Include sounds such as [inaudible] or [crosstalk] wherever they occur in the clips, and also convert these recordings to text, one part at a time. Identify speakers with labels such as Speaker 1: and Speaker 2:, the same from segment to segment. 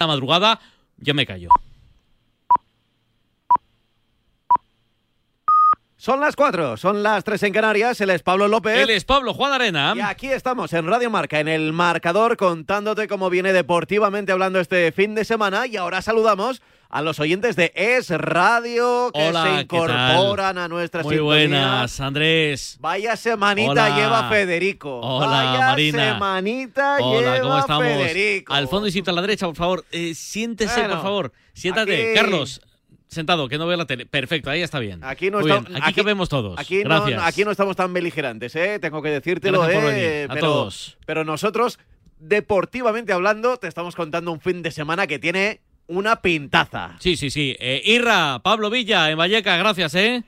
Speaker 1: la madrugada, ya me callo.
Speaker 2: Son las cuatro, son las tres en Canarias. Él es Pablo López.
Speaker 1: Él es Pablo Juan Arena.
Speaker 2: Y aquí estamos en Radio Marca, en el marcador, contándote cómo viene deportivamente hablando este fin de semana. Y ahora saludamos a los oyentes de Es Radio que
Speaker 1: Hola,
Speaker 2: se
Speaker 1: ¿qué
Speaker 2: incorporan a nuestra
Speaker 1: Muy
Speaker 2: sintonía.
Speaker 1: buenas, Andrés.
Speaker 2: Vaya semanita
Speaker 1: Hola.
Speaker 2: lleva Federico.
Speaker 1: Hola,
Speaker 2: Vaya
Speaker 1: Marina.
Speaker 2: semanita
Speaker 1: Hola,
Speaker 2: lleva
Speaker 1: ¿cómo estamos?
Speaker 2: Federico.
Speaker 1: Al fondo y a la derecha, por favor. Eh, siéntese,
Speaker 2: Bueno,
Speaker 1: por favor. Siéntate.
Speaker 2: aquí-
Speaker 1: Carlos, sentado, que no veo la tele. Perfecto, ahí está bien.
Speaker 2: Aquí no estamos-
Speaker 1: Aquí, cabemos todos.
Speaker 2: Aquí no,
Speaker 1: Gracias.
Speaker 2: aquí no estamos tan beligerantes, ¿eh? Tengo que decírtelo, ¿eh?
Speaker 1: a
Speaker 2: pero,
Speaker 1: todos.
Speaker 2: pero nosotros, deportivamente hablando, te estamos contando un fin de semana que tiene una pintaza.
Speaker 1: Sí, sí, sí. Eh, Irra, Pablo Villa, en Valleca, gracias, ¿eh?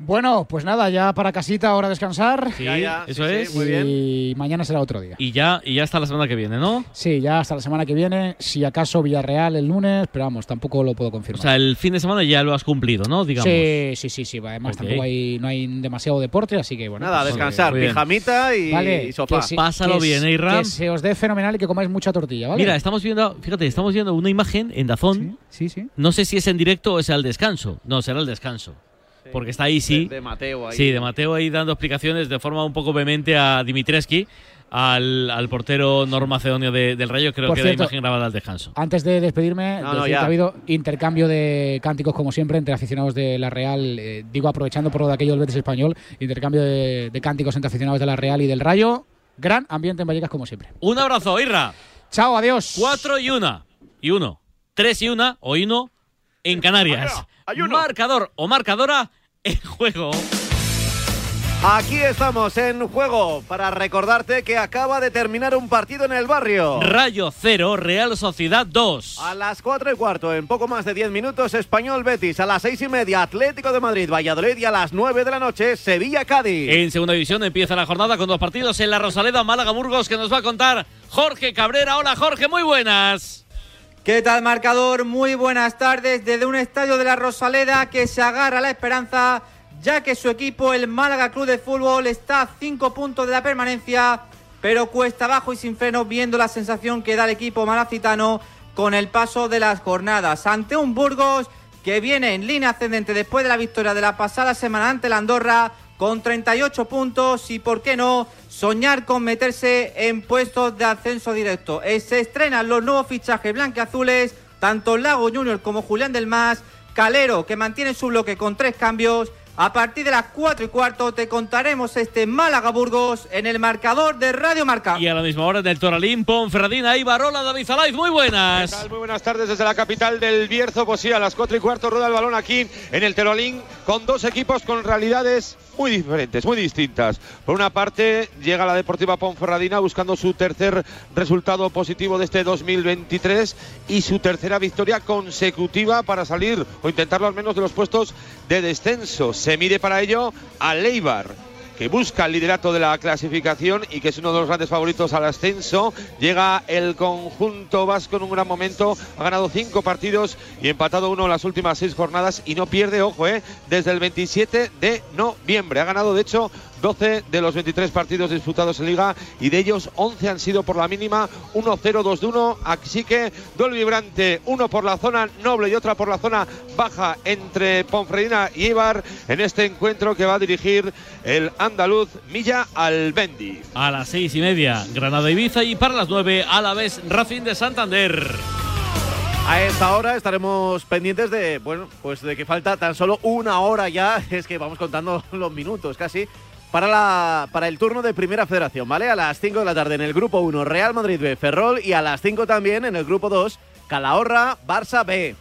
Speaker 3: Bueno, pues nada, ya para casita, ahora descansar.
Speaker 1: Sí,
Speaker 2: Ya, ya,
Speaker 1: eso
Speaker 2: sí, sí,
Speaker 1: es.
Speaker 2: muy bien.
Speaker 3: Y mañana será otro día.
Speaker 1: Y ya, y ya está la semana que viene, ¿no?
Speaker 3: Sí, ya hasta la semana que viene. Si acaso Villarreal el lunes, pero vamos, tampoco lo puedo
Speaker 1: O
Speaker 3: confirmar.
Speaker 1: sea, el fin de semana ya lo has cumplido, ¿no? Digamos.
Speaker 3: sí, sí, sí, sí. Además, tampoco hay, no hay demasiado deporte, así que bueno.
Speaker 2: Nada,
Speaker 3: pues,
Speaker 2: descansar,
Speaker 1: bien.
Speaker 2: pijamita y,
Speaker 3: Vale,
Speaker 2: y sofá.
Speaker 3: que sí,
Speaker 1: Pásalo
Speaker 3: que
Speaker 1: bien, ¿eh, Irra?
Speaker 3: Que se os dé fenomenal y que comáis mucha tortilla, ¿vale?
Speaker 1: Mira, estamos viendo, fíjate, estamos viendo una imagen en Dazón.
Speaker 3: Sí, sí, sí.
Speaker 1: No sé si es en directo o es al descanso. No, será el descanso. Porque está ahí, sí.
Speaker 2: De, de Mateo ahí.
Speaker 1: Sí, de Mateo ahí dando explicaciones de forma un poco vehemente a Dimitreski, al, al portero normacedonio de, del Rayo. Creo
Speaker 3: Por
Speaker 1: que
Speaker 3: cierto-
Speaker 1: la imagen grabada al descanso.
Speaker 3: Antes de despedirme,
Speaker 2: No, no,
Speaker 3: decir
Speaker 2: ya.
Speaker 3: que ha habido intercambio de cánticos, como siempre, entre aficionados de la Real. eh, digo, aprovechando por lo de aquello del Betis español, intercambio de, de cánticos entre aficionados de la Real y del Rayo. Gran ambiente en Vallecas, como siempre.
Speaker 1: Un abrazo, Irra.
Speaker 3: Chao, adiós.
Speaker 1: Cuatro y una. Y uno. Tres y una o uno en Canarias.
Speaker 2: Hay uno.
Speaker 1: Marcador o marcadora en juego.
Speaker 2: Aquí estamos en juego para recordarte que acaba de terminar un partido en el barrio.
Speaker 1: Rayo 0, Real Sociedad 2.
Speaker 2: A las 4 y cuarto, en poco más de 10 minutos, Español Betis. A las 6 y media, Atlético de Madrid, Valladolid. Y a las 9 de la noche, Sevilla Cádiz.
Speaker 1: En segunda división empieza la jornada con dos partidos en la Rosaleda, Málaga Burgos, que nos va a contar Jorge Cabrera. Hola Jorge, muy buenas.
Speaker 4: ¿Qué tal, marcador? Muy buenas tardes desde un estadio de la Rosaleda que se agarra la esperanza, ya que su equipo, el Málaga Club de Fútbol, está a cinco puntos de la permanencia, pero cuesta abajo y sin freno, viendo la sensación que da el equipo malacitano con el paso de las jornadas. Ante un Burgos que viene en línea ascendente después de la victoria de la pasada semana ante la Andorra, con 38 puntos y, por qué no, soñar con meterse en puestos de ascenso directo. Eh, Se estrenan los nuevos fichajes blanqueazules, tanto Lago Junior como Julián del Mas, Calero, que mantiene su bloque con tres cambios. A partir de las 4 y cuarto te contaremos este Málaga Burgos en el marcador de Radio Marca.
Speaker 1: Y a la misma hora del Toralín, Ponferradina y Barola, David Zalaiz, muy
Speaker 5: ¿Qué
Speaker 1: buenas.
Speaker 5: tal? Muy buenas tardes desde la capital del Bierzo. Pues sí, a las 4 y cuarto rueda el balón aquí en el Telolín con dos equipos con realidades muy diferentes, muy distintas. Por una parte, llega la Deportiva Ponferradina buscando su tercer resultado positivo de este 2023 y su tercera victoria consecutiva para salir o intentarlo al menos de los puestos de descenso. Se mide para ello a Leibar que busca el liderato de la clasificación y que es uno de los grandes favoritos al ascenso. Llega el conjunto vasco en un gran momento, ha ganado cinco partidos y empatado uno en las últimas seis jornadas y no pierde, ojo, eh, desde el 27 de noviembre. Ha ganado, de hecho, 12 de los 23 partidos disputados en Liga y de ellos 11 han sido por la mínima 1-0, 2 1. Así que duelo vibrante, uno por la zona noble y otra por la zona baja entre Ponferradina y Eibar en este encuentro que va a dirigir el andaluz Milla Albendi.
Speaker 1: A las seis y media, Granada Ibiza y para las nueve, a la vez Racing de Santander.
Speaker 2: A esta hora estaremos pendientes de, bueno, pues de que falta tan solo una hora ya, [laughs] es que vamos contando los minutos casi, para, la, para el turno de Primera Federación, ¿vale? A las 5 de la tarde en el grupo 1, Real Madrid B, Ferrol, y a las 5 también en el grupo 2, Calahorra, Barça B.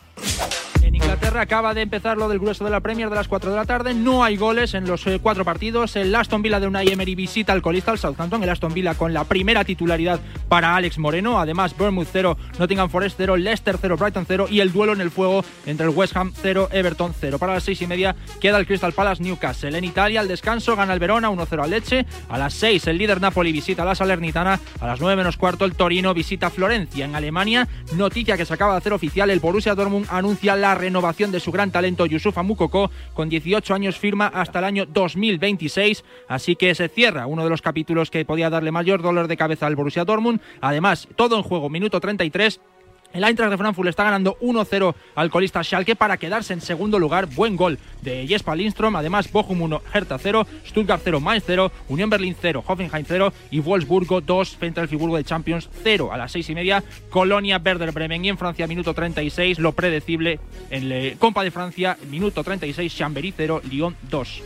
Speaker 6: Inglaterra acaba de empezar lo del grueso de la Premier de las 4 de la tarde. No hay goles en los eh, cuatro partidos. El Aston Villa de Unai Emery visita al colista, al Southampton. El Aston Villa con la primera titularidad para Alex Moreno. Además, Bournemouth 0, Nottingham Forest 0, Leicester 0, Brighton 0 y el duelo en el fuego entre el West Ham 0, Everton 0. Para las 6 y media queda el Crystal Palace Newcastle. En Italia, al descanso, gana el Verona 1-0 al Leche. A las 6, el líder Napoli visita a la Salernitana. A las 9 menos cuarto, el Torino visita Florencia. En Alemania, noticia que se acaba de hacer oficial, el Borussia Dortmund anuncia la renovación de su gran talento Yusufa Mukoko. Con 18 años firma hasta el año 2026. Así que se cierra uno de los capítulos que podía darle mayor dolor de cabeza al Borussia Dortmund. Además, todo en juego, minuto 33. El Eintracht de Frankfurt está ganando 1-0 al colista Schalke para quedarse en segundo lugar. Buen gol de Jesper Lindstrom. Además, Bochum 1, Hertha 0, Stuttgart 0, Mainz 0, Unión Berlín 0, Hoffenheim 0 y Wolfsburgo 2 frente al Friburgo de Champions 0 a las 6 y media. Colonia Werder Bremen y en Francia, minuto 36, lo predecible en la Copa de Francia, minuto 36, Chambéry 0, Lyon 2.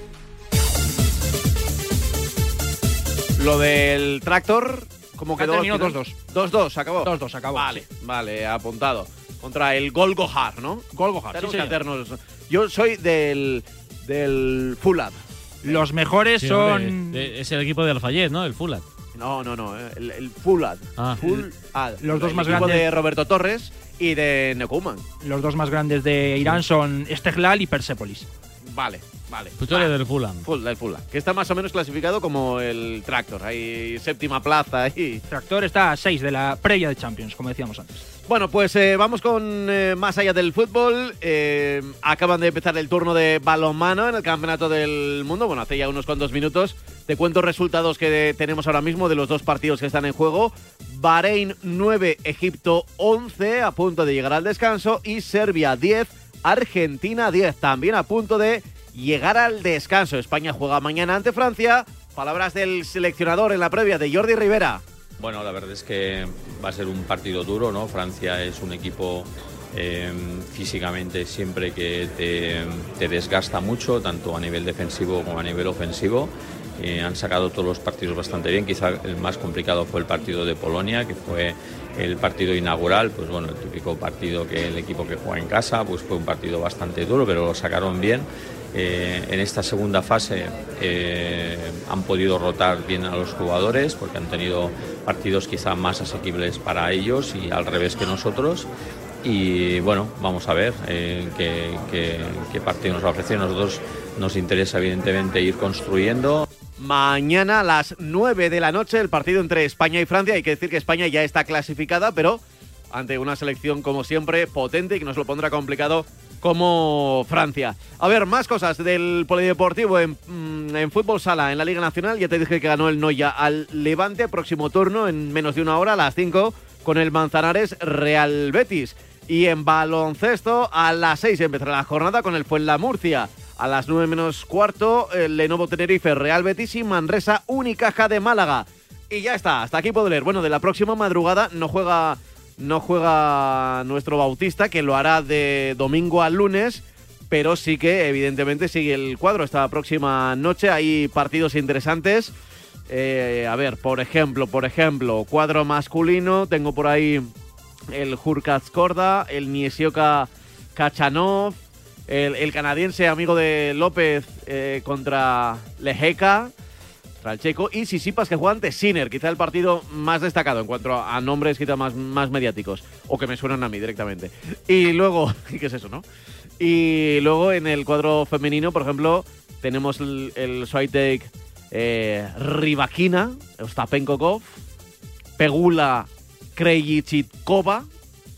Speaker 2: Lo del tractor, ¿cómo quedó? final?
Speaker 6: 2-2.
Speaker 2: 2-2, acabó.
Speaker 6: 2-2, acabó,
Speaker 2: Vale,
Speaker 6: sí.
Speaker 2: vale, apuntado. Contra el Gol Gohar, ¿no?
Speaker 6: Gol Gohar,
Speaker 2: Tenemos
Speaker 6: sí,
Speaker 2: que
Speaker 6: señor.
Speaker 2: hacernos- Yo soy del, del Fulham.
Speaker 6: Los mejores
Speaker 1: Sí,
Speaker 6: son.
Speaker 1: hombre, es el equipo de Alfayet, ¿no? El Fulham.
Speaker 2: No, no, no, eh, el, el Fulham.
Speaker 1: Ah.
Speaker 2: Fulham.
Speaker 6: Los dos
Speaker 2: El
Speaker 6: más
Speaker 2: equipo
Speaker 6: grandes.
Speaker 2: de Roberto Torres y de Neumann.
Speaker 6: Los dos más grandes de Irán son Esteglal y Persépolis.
Speaker 2: Vale, vale.
Speaker 1: Tú eres del Fulham.
Speaker 2: Full, del Fulham. Que está más o menos clasificado como el Tractor. Ahí séptima plaza ahí.
Speaker 6: Tractor está a 6 de la previa de Champions, como decíamos antes.
Speaker 2: Bueno, pues eh, vamos con eh, más allá del fútbol. Eh, acaban de empezar el turno de balonmano en el Campeonato del Mundo. Bueno, hace ya unos cuantos minutos. Te cuento resultados que tenemos ahora mismo de los dos partidos que están en juego. Bahrein 9, Egipto 11, a punto de llegar al descanso. Y Serbia 10, Argentina 10, también a punto de llegar al descanso. España juega mañana ante Francia. Palabras del seleccionador en la previa de Jordi Rivera.
Speaker 7: Bueno, la verdad es que va a ser un partido duro, ¿no? Francia es un equipo eh, físicamente siempre que te, te desgasta mucho, tanto a nivel defensivo como a nivel ofensivo. Eh, han sacado todos los partidos bastante bien. Quizá el más complicado fue el partido de Polonia, que fue el partido inaugural. Pues bueno, el típico partido que el equipo que juega en casa, pues fue un partido bastante duro, pero lo sacaron bien. Eh, en esta segunda fase eh, han podido rotar bien a los jugadores porque han tenido partidos quizá más asequibles para ellos y al revés que nosotros. Y bueno, vamos a ver eh, qué, partido nos va a ofrecer. Nosotros nos interesa evidentemente ir construyendo.
Speaker 2: Mañana a las 9 de la noche el partido entre España y Francia. Hay que decir que España ya está clasificada, pero ante una selección como siempre potente y que nos lo pondrá complicado como Francia. A ver, más cosas del polideportivo en, mm, en fútbol sala en la Liga Nacional. Ya te dije que ganó el Noya al Levante, próximo turno en menos de una hora a las 5 con el Manzanares Real Betis. Y en baloncesto a las 6 empezará la jornada con el Fuenlamurcia. A las 9 menos cuarto, el Lenovo Tenerife Real Betis y Manresa Unicaja de Málaga. Y ya está, hasta aquí puedo leer. Bueno, de la próxima madrugada no juega, no juega nuestro Bautista, que lo hará de domingo al lunes, pero sí que evidentemente sigue el cuadro esta próxima noche. Hay partidos interesantes. Eh, a ver, por ejemplo, por ejemplo, cuadro masculino, tengo por ahí el Hurkacz Korda, el Niesioka Kachanov, el, el canadiense amigo de López eh, contra Lejeka, contra el checo, y Sisipas que juega ante Sinner, quizá el partido más destacado en cuanto a, nombres quizá más, más mediáticos, o que me suenan a mí directamente. Y luego, [laughs] ¿qué es eso, no? Y luego en el cuadro femenino, por ejemplo, tenemos el, el Swiatek eh, Rybakina, Ostapenkov, Pegula Krejcikova.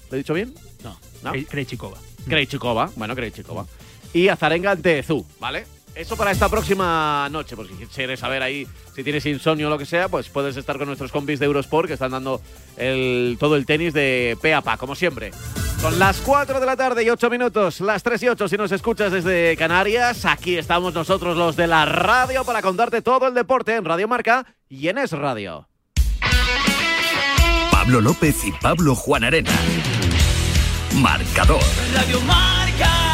Speaker 2: ¿Lo he dicho bien?
Speaker 1: No.
Speaker 2: ¿No?
Speaker 6: Krejcikova.
Speaker 2: Krejcikova, bueno, Krejcikova. Y Azarenga ante Zu, ¿vale? Eso para esta próxima noche, porque si quieres saber ahí si tienes insomnio o lo que sea, pues puedes estar con nuestros compis de Eurosport que están dando el, todo el tenis de pe a pa, como siempre. Son las 4 de la tarde y 8 minutos, las 3 y 8 si nos escuchas desde Canarias. Aquí estamos nosotros los de la radio para contarte todo el deporte en Radio Marca y en Es Radio.
Speaker 8: Pablo López y Pablo Juan Arena. Marcador.
Speaker 9: Radio Marca.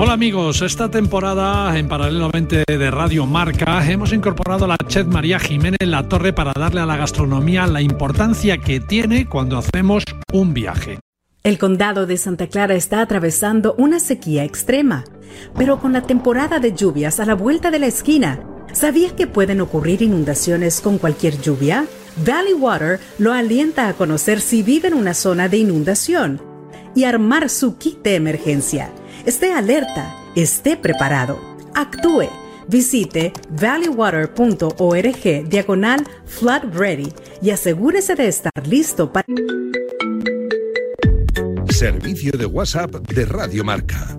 Speaker 10: Hola amigos, esta temporada en paralelamente de Radio Marca hemos incorporado a la chef María Jiménez La Torre para darle a la gastronomía la importancia que tiene cuando hacemos un viaje.
Speaker 11: El condado de Santa Clara está atravesando una sequía extrema, pero con la temporada de lluvias a la vuelta de la esquina, ¿sabías que pueden ocurrir inundaciones con cualquier lluvia? Valley Water lo alienta a conocer si vive en una zona de inundación y armar su kit de emergencia. Esté alerta, esté preparado, actúe. Visite valleywater.org diagonal flood ready y asegúrese de estar listo para...
Speaker 12: Servicio de WhatsApp de Radio Marca.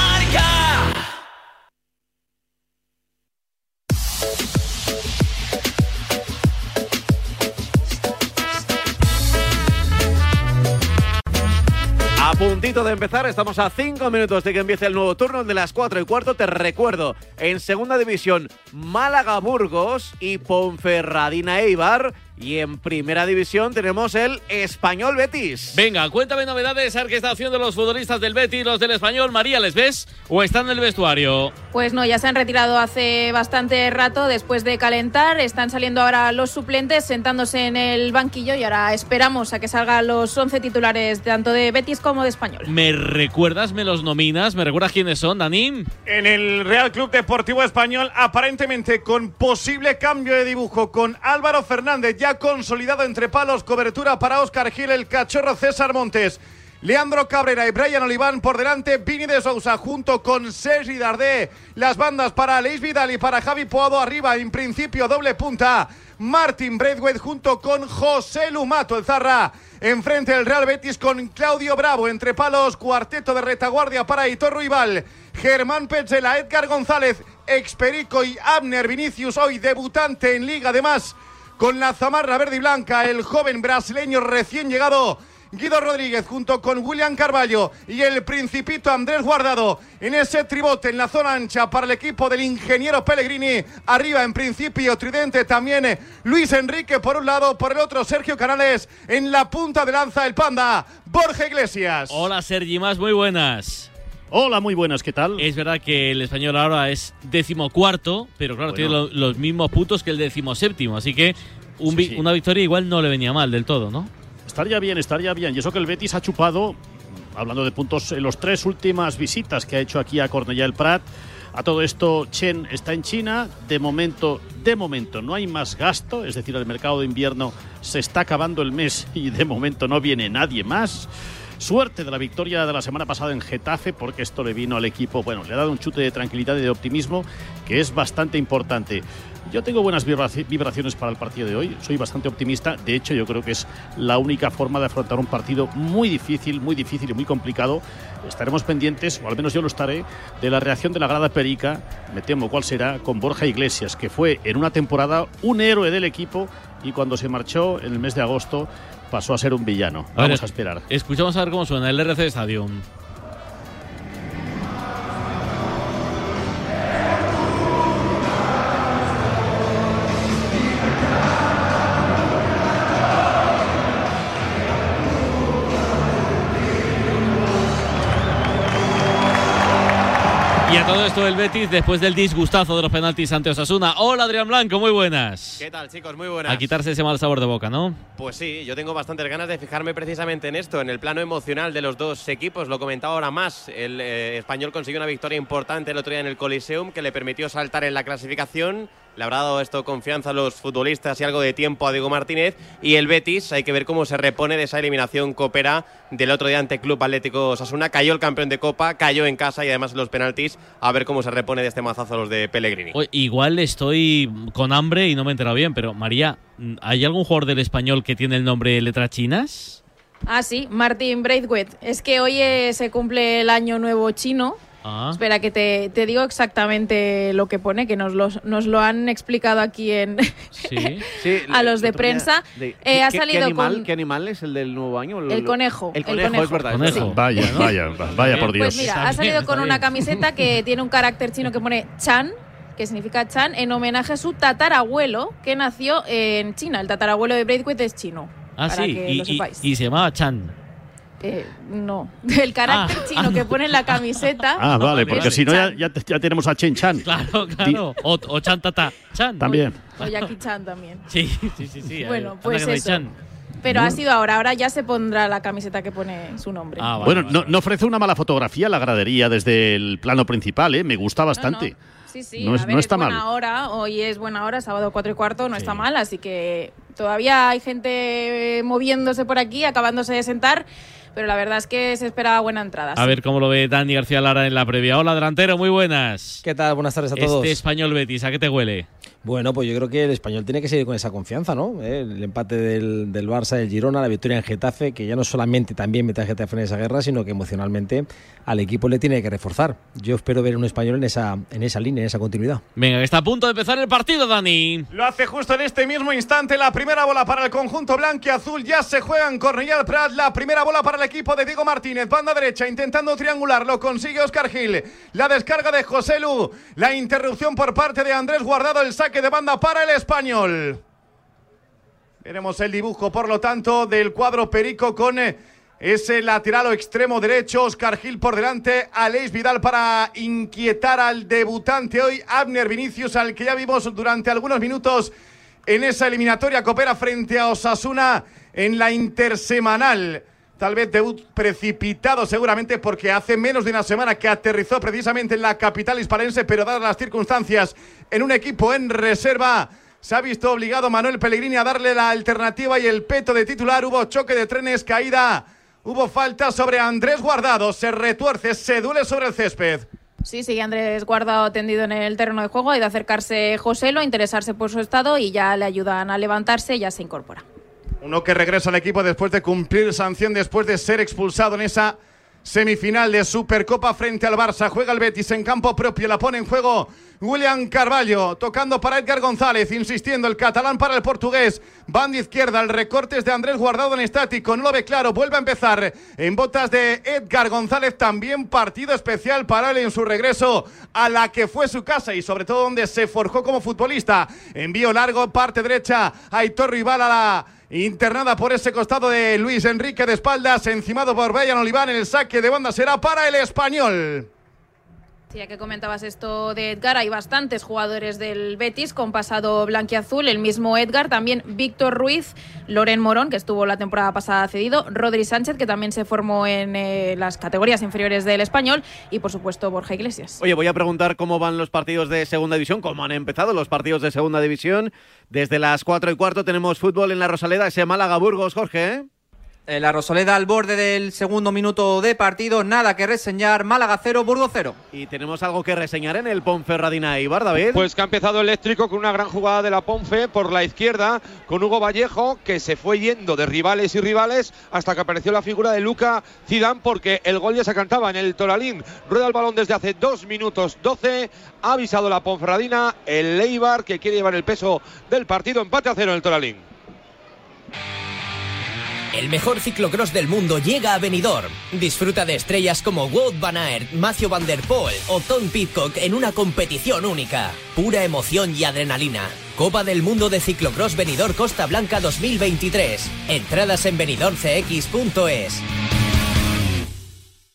Speaker 2: Puntito de empezar, estamos a 5 minutos de que empiece el nuevo turno de las 4 y cuarto. Te recuerdo, en segunda división, Málaga Burgos y Ponferradina Eibar. Y en primera división tenemos el Español Betis.
Speaker 1: Venga, cuéntame novedades, a ver qué está haciendo los futbolistas del Betis, los del Español. María, ¿les ves o están en el vestuario?
Speaker 13: Pues no, ya se han retirado hace bastante rato después de calentar. Están saliendo ahora los suplentes sentándose en el banquillo y ahora esperamos a que salgan los 11 titulares tanto de Betis como de Español.
Speaker 1: ¿Me recuerdas, me los nominas? ¿Me recuerdas quiénes son, Dani?
Speaker 14: En el Real Club Deportivo Español, aparentemente con posible cambio de dibujo, con Álvaro Fernández ya consolidado entre palos, cobertura para Óscar Gil, el cachorro César Montes. Leandro Cabrera y Brian Oliván por delante, Vini de Sousa junto con Sergi Dardé. Las bandas para Leis Vidal y para Javi Poado arriba, en principio doble punta. Martin Braithwaite junto con José Lumato, el Zarra. Enfrente el Real Betis con Claudio Bravo, entre palos, cuarteto de retaguardia para Hitor Ruibal. Germán Petzela, Edgar González, Experico y Abner Vinicius, hoy debutante en Liga, además con la zamarra verde y blanca, el joven brasileño recién llegado. Guido Rodríguez junto con William Carballo y el principito Andrés Guardado en ese tribote en la zona ancha para el equipo del ingeniero Pellegrini. Arriba en principio Tridente también eh, Luis Enrique por un lado, por el otro Sergio Canales en la punta de lanza el panda Borja Iglesias.
Speaker 1: Hola Sergi, más muy buenas.
Speaker 15: Hola, muy buenas, ¿qué tal?
Speaker 1: Es verdad que el español ahora es decimocuarto, pero claro,
Speaker 15: Bueno.
Speaker 1: tiene lo- los mismos puntos que el decimoséptimo, así que un vi-
Speaker 15: Sí, sí.
Speaker 1: una victoria igual no le venía mal del todo, ¿no?
Speaker 15: Estaría bien, estaría bien. Y eso que el Betis ha chupado, hablando de puntos, en las tres últimas visitas que ha hecho aquí a Cornellà del Prat. A todo esto, Chen está en China. De momento, de momento no hay más gasto, es decir, el mercado de invierno se está acabando el mes y de momento no viene nadie más. Suerte de la victoria de la semana pasada en Getafe, porque esto le vino al equipo, bueno, le ha dado un chute de tranquilidad y de optimismo que es bastante importante. Yo tengo buenas vibraci- vibraciones para el partido de hoy, soy bastante optimista, de hecho yo creo que es la única forma de afrontar un partido muy difícil, muy difícil y muy complicado. Estaremos pendientes, o al menos yo lo estaré, de la reacción de la grada perica, me temo cuál será, con Borja Iglesias, que fue en una temporada un héroe del equipo y cuando se marchó en el mes de agosto pasó a ser un villano.
Speaker 1: A ver,
Speaker 15: Vamos a esperar.
Speaker 1: Escuchamos a ver cómo suena el RC Stadium. Todo esto el Betis después del disgustazo de los penaltis ante Osasuna. Hola Adrián Blanco, muy buenas.
Speaker 16: ¿Qué tal, chicos? Muy buenas.
Speaker 1: A quitarse ese mal sabor de boca, ¿no?
Speaker 16: Pues sí, yo tengo bastantes ganas de fijarme precisamente en esto, en el plano emocional de los dos equipos. Lo comentaba ahora más. El eh, español consiguió una victoria importante el otro día en el Coliseum que le permitió saltar en la clasificación. Le habrá dado esto confianza a los futbolistas y algo de tiempo a Diego Martínez. Y el Betis, hay que ver cómo se repone de esa eliminación copera del otro día ante Club Atlético Osasuna. Cayó el campeón de Copa, cayó en casa y además en los penaltis. A ver cómo se repone de este mazazo a los de Pellegrini.
Speaker 1: Oye, igual estoy con hambre y no me he enterado bien, pero María, ¿hay algún jugador del español que tiene el nombre letras chinas?
Speaker 13: Ah, sí, Martin Braithwaite. Es que hoy eh, se cumple el año nuevo chino.
Speaker 1: Ah.
Speaker 13: Espera, que te, te digo exactamente lo que pone, que nos, los- nos lo han explicado aquí en [laughs]
Speaker 2: Sí. [laughs]
Speaker 13: a los de prensa.
Speaker 2: de-
Speaker 13: Eh,
Speaker 2: ¿qué-
Speaker 13: ha salido
Speaker 2: ¿qué animal,
Speaker 13: con-
Speaker 2: ¿Qué animal es el del nuevo año?
Speaker 13: El conejo,
Speaker 2: El
Speaker 13: el
Speaker 2: conejo,
Speaker 13: conejo.
Speaker 2: es verdad.
Speaker 13: Conejo.
Speaker 15: Vaya, vaya, vaya por Dios.
Speaker 13: Pues mira, ha salido con una camiseta que [laughs] tiene un carácter chino que pone Chan, que significa Chan, en homenaje a su tatarabuelo que nació en China. El tatarabuelo de Braithwaite es chino.
Speaker 1: Ah,
Speaker 13: para
Speaker 1: sí,
Speaker 13: que
Speaker 1: y,
Speaker 13: lo
Speaker 1: y-
Speaker 13: sepáis.
Speaker 1: y se llamaba Chan.
Speaker 13: Eh, no, [laughs] el carácter
Speaker 1: Ah,
Speaker 13: chino que pone en la camiseta.
Speaker 15: Ah, vale, porque si no ya, ya, ya tenemos a Chen Chan.
Speaker 1: Claro, claro. O, o Chan Tata. Chan.
Speaker 15: También.
Speaker 13: O Jackie Chan también.
Speaker 1: Sí, sí, sí. sí.
Speaker 13: Bueno, pues
Speaker 1: no
Speaker 13: eso.
Speaker 1: Chan.
Speaker 13: Pero ha sido ahora, ahora ya se pondrá la camiseta que pone su nombre.
Speaker 1: Ah, vale,
Speaker 15: bueno,
Speaker 1: vale,
Speaker 15: no,
Speaker 1: vale.
Speaker 15: no ofrece una mala fotografía la gradería desde el plano principal, ¿eh? Me gusta bastante.
Speaker 13: Sí, sí,
Speaker 15: No es-
Speaker 13: a ver,
Speaker 15: no está
Speaker 13: buena
Speaker 15: mal.
Speaker 13: hora, hoy es buena hora, sábado 4 y cuarto, no está mal, así que todavía hay gente moviéndose por aquí, acabándose de sentar, pero la verdad es que se espera buena entrada.
Speaker 1: A
Speaker 13: sí.
Speaker 1: ver cómo lo ve Dani García Lara en la previa. Hola, delantero, muy buenas.
Speaker 17: ¿Qué tal? Buenas tardes a todos.
Speaker 1: Este español Betis, ¿a qué te huele?
Speaker 17: Bueno, pues yo creo que el español tiene que seguir con esa confianza, ¿no? Eh, El empate del, del Barça, del Girona, la victoria en Getafe, que ya no solamente también mete a Getafe en esa guerra, sino que emocionalmente al equipo le tiene que reforzar. Yo espero ver un español en esa, en esa línea, en esa continuidad.
Speaker 1: Venga, que está a punto de empezar el partido, Dani.
Speaker 14: Lo hace justo en este mismo instante. La primera bola para el conjunto blanco y azul. Ya se juega en Cornellà Prat. La primera bola para el equipo de Diego Martínez. Banda derecha intentando triangular. Lo consigue Oscar Gil. La descarga de José Lu. La interrupción por parte de Andrés Guardado. El saque de banda para el español. Veremos el dibujo, por lo tanto, del cuadro Perico con eh, ese lateral o extremo derecho. Oscar Gil por delante. Aleix Vidal para inquietar al debutante hoy. Abner Vinicius, al que ya vimos durante algunos minutos en esa eliminatoria coopera frente a Osasuna en la intersemanal. Tal vez debut precipitado seguramente porque hace menos de una semana que aterrizó precisamente en la capital hispalense, pero dadas las circunstancias en un equipo en reserva, se ha visto obligado Manuel Pellegrini a darle la alternativa y el peto de titular. Hubo choque de trenes, caída, hubo falta sobre Andrés Guardado, se retuerce, se duele sobre el césped.
Speaker 13: Sí, sigue Andrés Guardado tendido en el terreno de juego, ha ido a acercarse Joselo, a interesarse por su estado y ya le ayudan a levantarse ya se incorpora.
Speaker 14: Uno que regresa al equipo después de cumplir sanción, después de ser expulsado en esa semifinal de Supercopa frente al Barça. Juega el Betis en campo propio, la pone en juego William Carballo, tocando para Edgar González, insistiendo el catalán para el portugués. Banda izquierda, el recorte es de Andrés Guardado en estático, no lo ve claro, vuelve a empezar en botas de Edgar González. También partido especial para él en su regreso a la que fue su casa y sobre todo donde se forjó como futbolista. Envío largo, parte derecha, Aitor Rival a internada por ese costado de Luis Enrique de espaldas, encimado por Brian Oliván el saque de banda será para el español.
Speaker 13: Sí, ya que comentabas esto de Edgar, hay bastantes jugadores del Betis con pasado blanquiazul, el mismo Edgar, también Víctor Ruiz, Loren Morón, que estuvo la temporada pasada cedido, Rodri Sánchez, que también se formó en eh, las categorías inferiores del español, y por supuesto Borja Iglesias.
Speaker 2: Oye, voy a preguntar cómo van los partidos de segunda división, cómo han empezado los partidos de segunda división. Desde las 4 y cuarto tenemos fútbol en la Rosaleda, ese Málaga Burgos, Jorge. ¿eh?
Speaker 4: Eh, La Rosaleda al borde del segundo minuto de partido, nada que reseñar, Málaga 0, Burgos 0.
Speaker 2: Y tenemos algo que reseñar en el Ponferradina Ibar, David.
Speaker 5: Pues que ha empezado eléctrico con una gran jugada de la Ponfe por la izquierda, con Hugo Vallejo, que se fue yendo de rivales y rivales hasta que apareció la figura de Luca Zidane, porque el gol ya se cantaba en el Toralín. Rueda el balón desde hace dos minutos 12. Ha avisado la Ponferradina, el Leibar, que quiere llevar el peso del partido. Empate a cero en el Toralín.
Speaker 18: El mejor ciclocross del mundo llega a Benidorm. Disfruta de estrellas como Wout van Aert, Matthew Van Der Poel o Tom Pitcock en una competición única. Pura emoción y adrenalina. Copa del Mundo de Ciclocross Benidorm Costa Blanca 2023. Entradas en benidormcx.es.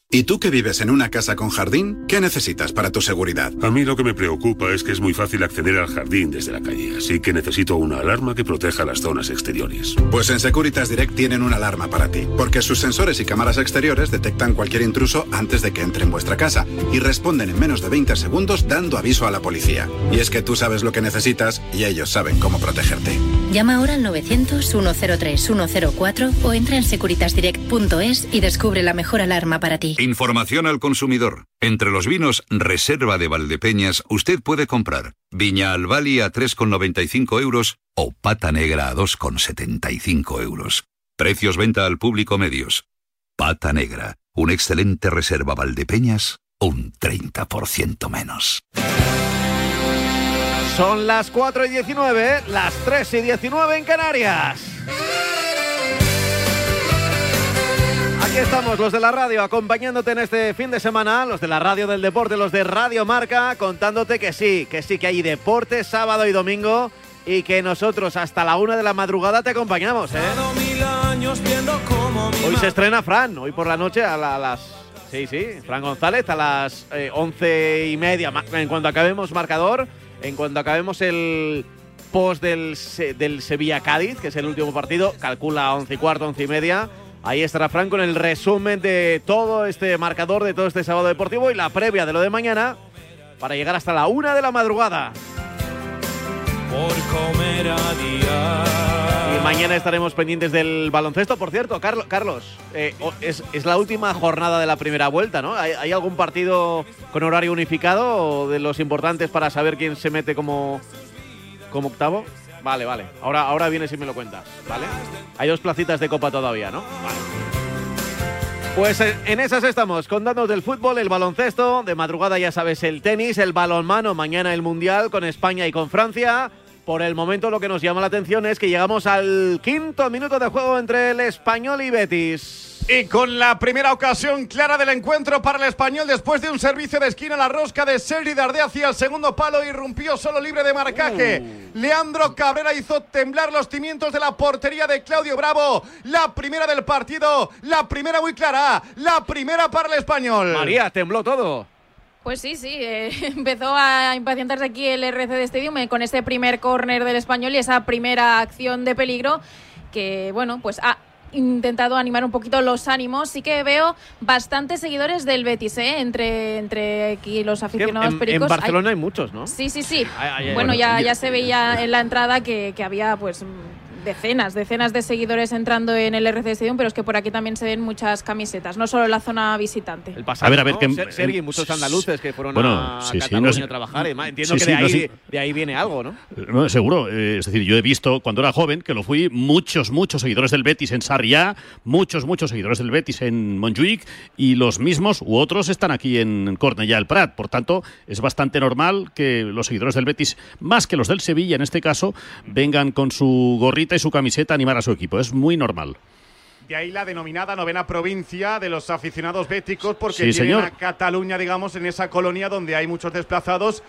Speaker 19: ¿Y tú que vives en una casa con jardín? ¿Qué necesitas para tu seguridad?
Speaker 20: A mí lo que me preocupa es que es muy fácil acceder al jardín desde la calle, así que necesito una alarma que proteja las zonas exteriores.
Speaker 19: Pues en Securitas Direct tienen una alarma para ti, porque sus sensores y cámaras exteriores detectan cualquier intruso antes de que entre en vuestra casa y responden en menos de 20 segundos dando aviso a la policía. Y es que tú sabes lo que necesitas y ellos saben cómo protegerte.
Speaker 21: Llama ahora al 900-103-104 o entra en securitasdirect.es y descubre la mejor alarma para ti.
Speaker 8: Información al consumidor. Entre los vinos Reserva de Valdepeñas usted puede comprar Viña Albali a 3,95 euros o Pata Negra a 2,75 euros. Precios venta al público medios. Pata Negra, un excelente Reserva Valdepeñas, un 30% menos.
Speaker 2: Son las 4 y 19, las 3 y 19 en Canarias. Aquí estamos, los de la radio, acompañándote en este fin de semana, los de la radio del deporte, los de Radio Marca, contándote que sí, que sí, que hay deporte sábado y domingo y que nosotros hasta la una de la madrugada te acompañamos, ¿eh? Hoy se estrena Fran, hoy por la noche a, la- a las. Sí, sí, Fran González a las eh, once y media. En cuanto acabemos marcador, en cuanto acabemos el post del, del Sevilla-Cádiz, que es el último partido, calcula once y cuarto, once y media. Ahí estará Fran con el resumen de todo este marcador, de todo este sábado deportivo y la previa de lo de mañana para llegar hasta la una de la madrugada.
Speaker 22: por comer a día.
Speaker 2: Y mañana estaremos pendientes del baloncesto. Por cierto, Carlos, Carlos eh, es, es la última jornada de la primera vuelta, ¿no? ¿Hay, hay algún partido con horario unificado de los importantes para saber quién se mete como, como octavo? Vale, vale. Ahora, ahora vienes y me lo cuentas, ¿vale? Hay dos placitas de copa todavía, ¿no? Vale. Pues eh, en esas estamos, contándonos del fútbol, el baloncesto, de madrugada ya sabes el tenis, el balonmano, mañana el mundial con España y con Francia. Por el momento lo que nos llama la atención es que llegamos al quinto minuto de juego entre el español y Betis.
Speaker 14: Y con la primera ocasión clara del encuentro para el español después de un servicio de esquina la rosca de Sergi Dardé hacia el segundo palo irrumpió solo libre de marcaje. Leandro Cabrera hizo temblar los cimientos de la portería de Claudio Bravo. La primera del partido, la primera muy clara, la primera para el español.
Speaker 2: María, tembló todo.
Speaker 13: Pues sí, sí, eh, [laughs] empezó a impacientarse aquí el RC de Stadium eh, con ese primer córner del español y esa primera acción de peligro que, bueno, pues ha intentado animar un poquito los ánimos. Sí que veo bastantes seguidores del Betis, ¿eh? entre, entre aquí los aficionados
Speaker 2: en, en
Speaker 13: pericos. Hay-
Speaker 2: Barcelona hay muchos, ¿no?
Speaker 13: Sí, sí, sí.
Speaker 2: Ay, ay, ay.
Speaker 13: bueno, ya, ya se veía en la entrada que, que había pues decenas, decenas de seguidores entrando en el RC Stadium, pero es que por aquí también se ven muchas camisetas, no solo en la zona visitante.
Speaker 2: El pasado,
Speaker 15: A ver, a ver,
Speaker 2: ¿no?
Speaker 15: que-
Speaker 2: Ser- Sergi, muchos andaluces que fueron
Speaker 15: Bueno,
Speaker 2: a
Speaker 15: sí, sí,
Speaker 2: Cataluña
Speaker 15: no sé-
Speaker 2: a trabajar. Entiendo
Speaker 15: Sí,
Speaker 2: que
Speaker 15: sí,
Speaker 2: de,
Speaker 15: no
Speaker 2: ahí, de ahí viene algo, ¿no?
Speaker 15: No, seguro. eh, es decir, yo he visto cuando era joven, que lo fui, muchos, muchos seguidores del Betis en Sarriá, muchos, muchos seguidores del Betis en Montjuic y los mismos u otros están aquí en Cornellà del Prat. Por tanto, es bastante normal que los seguidores del Betis, más que los del Sevilla en este caso, vengan con su gorrita su camiseta animar a su equipo. Es muy normal.
Speaker 14: De ahí la denominada novena provincia de los aficionados béticos, porque
Speaker 15: Sí, señor.
Speaker 14: a Cataluña, digamos, en esa colonia donde hay muchos desplazados.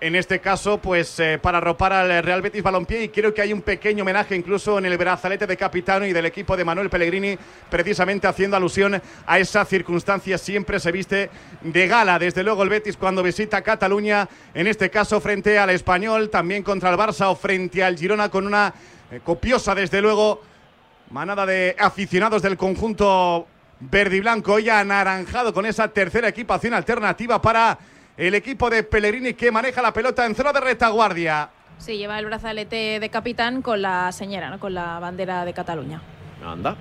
Speaker 14: En este caso, pues eh, para arropar al Real Betis Balompié y creo que hay un pequeño homenaje incluso en el brazalete de capitano y del equipo de Manuel Pellegrini, precisamente haciendo alusión a esa circunstancia. Siempre se viste de gala, desde luego el Betis cuando visita Cataluña, en este caso frente al Español, también contra el Barça o frente al Girona con una eh, copiosa, desde luego, Manada de aficionados del conjunto verde y blanco, hoy anaranjado con esa tercera equipación alternativa para el equipo de Pellegrini que maneja la pelota en zona de retaguardia.
Speaker 13: Sí, lleva el brazalete de capitán con la señora, ¿no? con la bandera de Cataluña.
Speaker 2: Anda.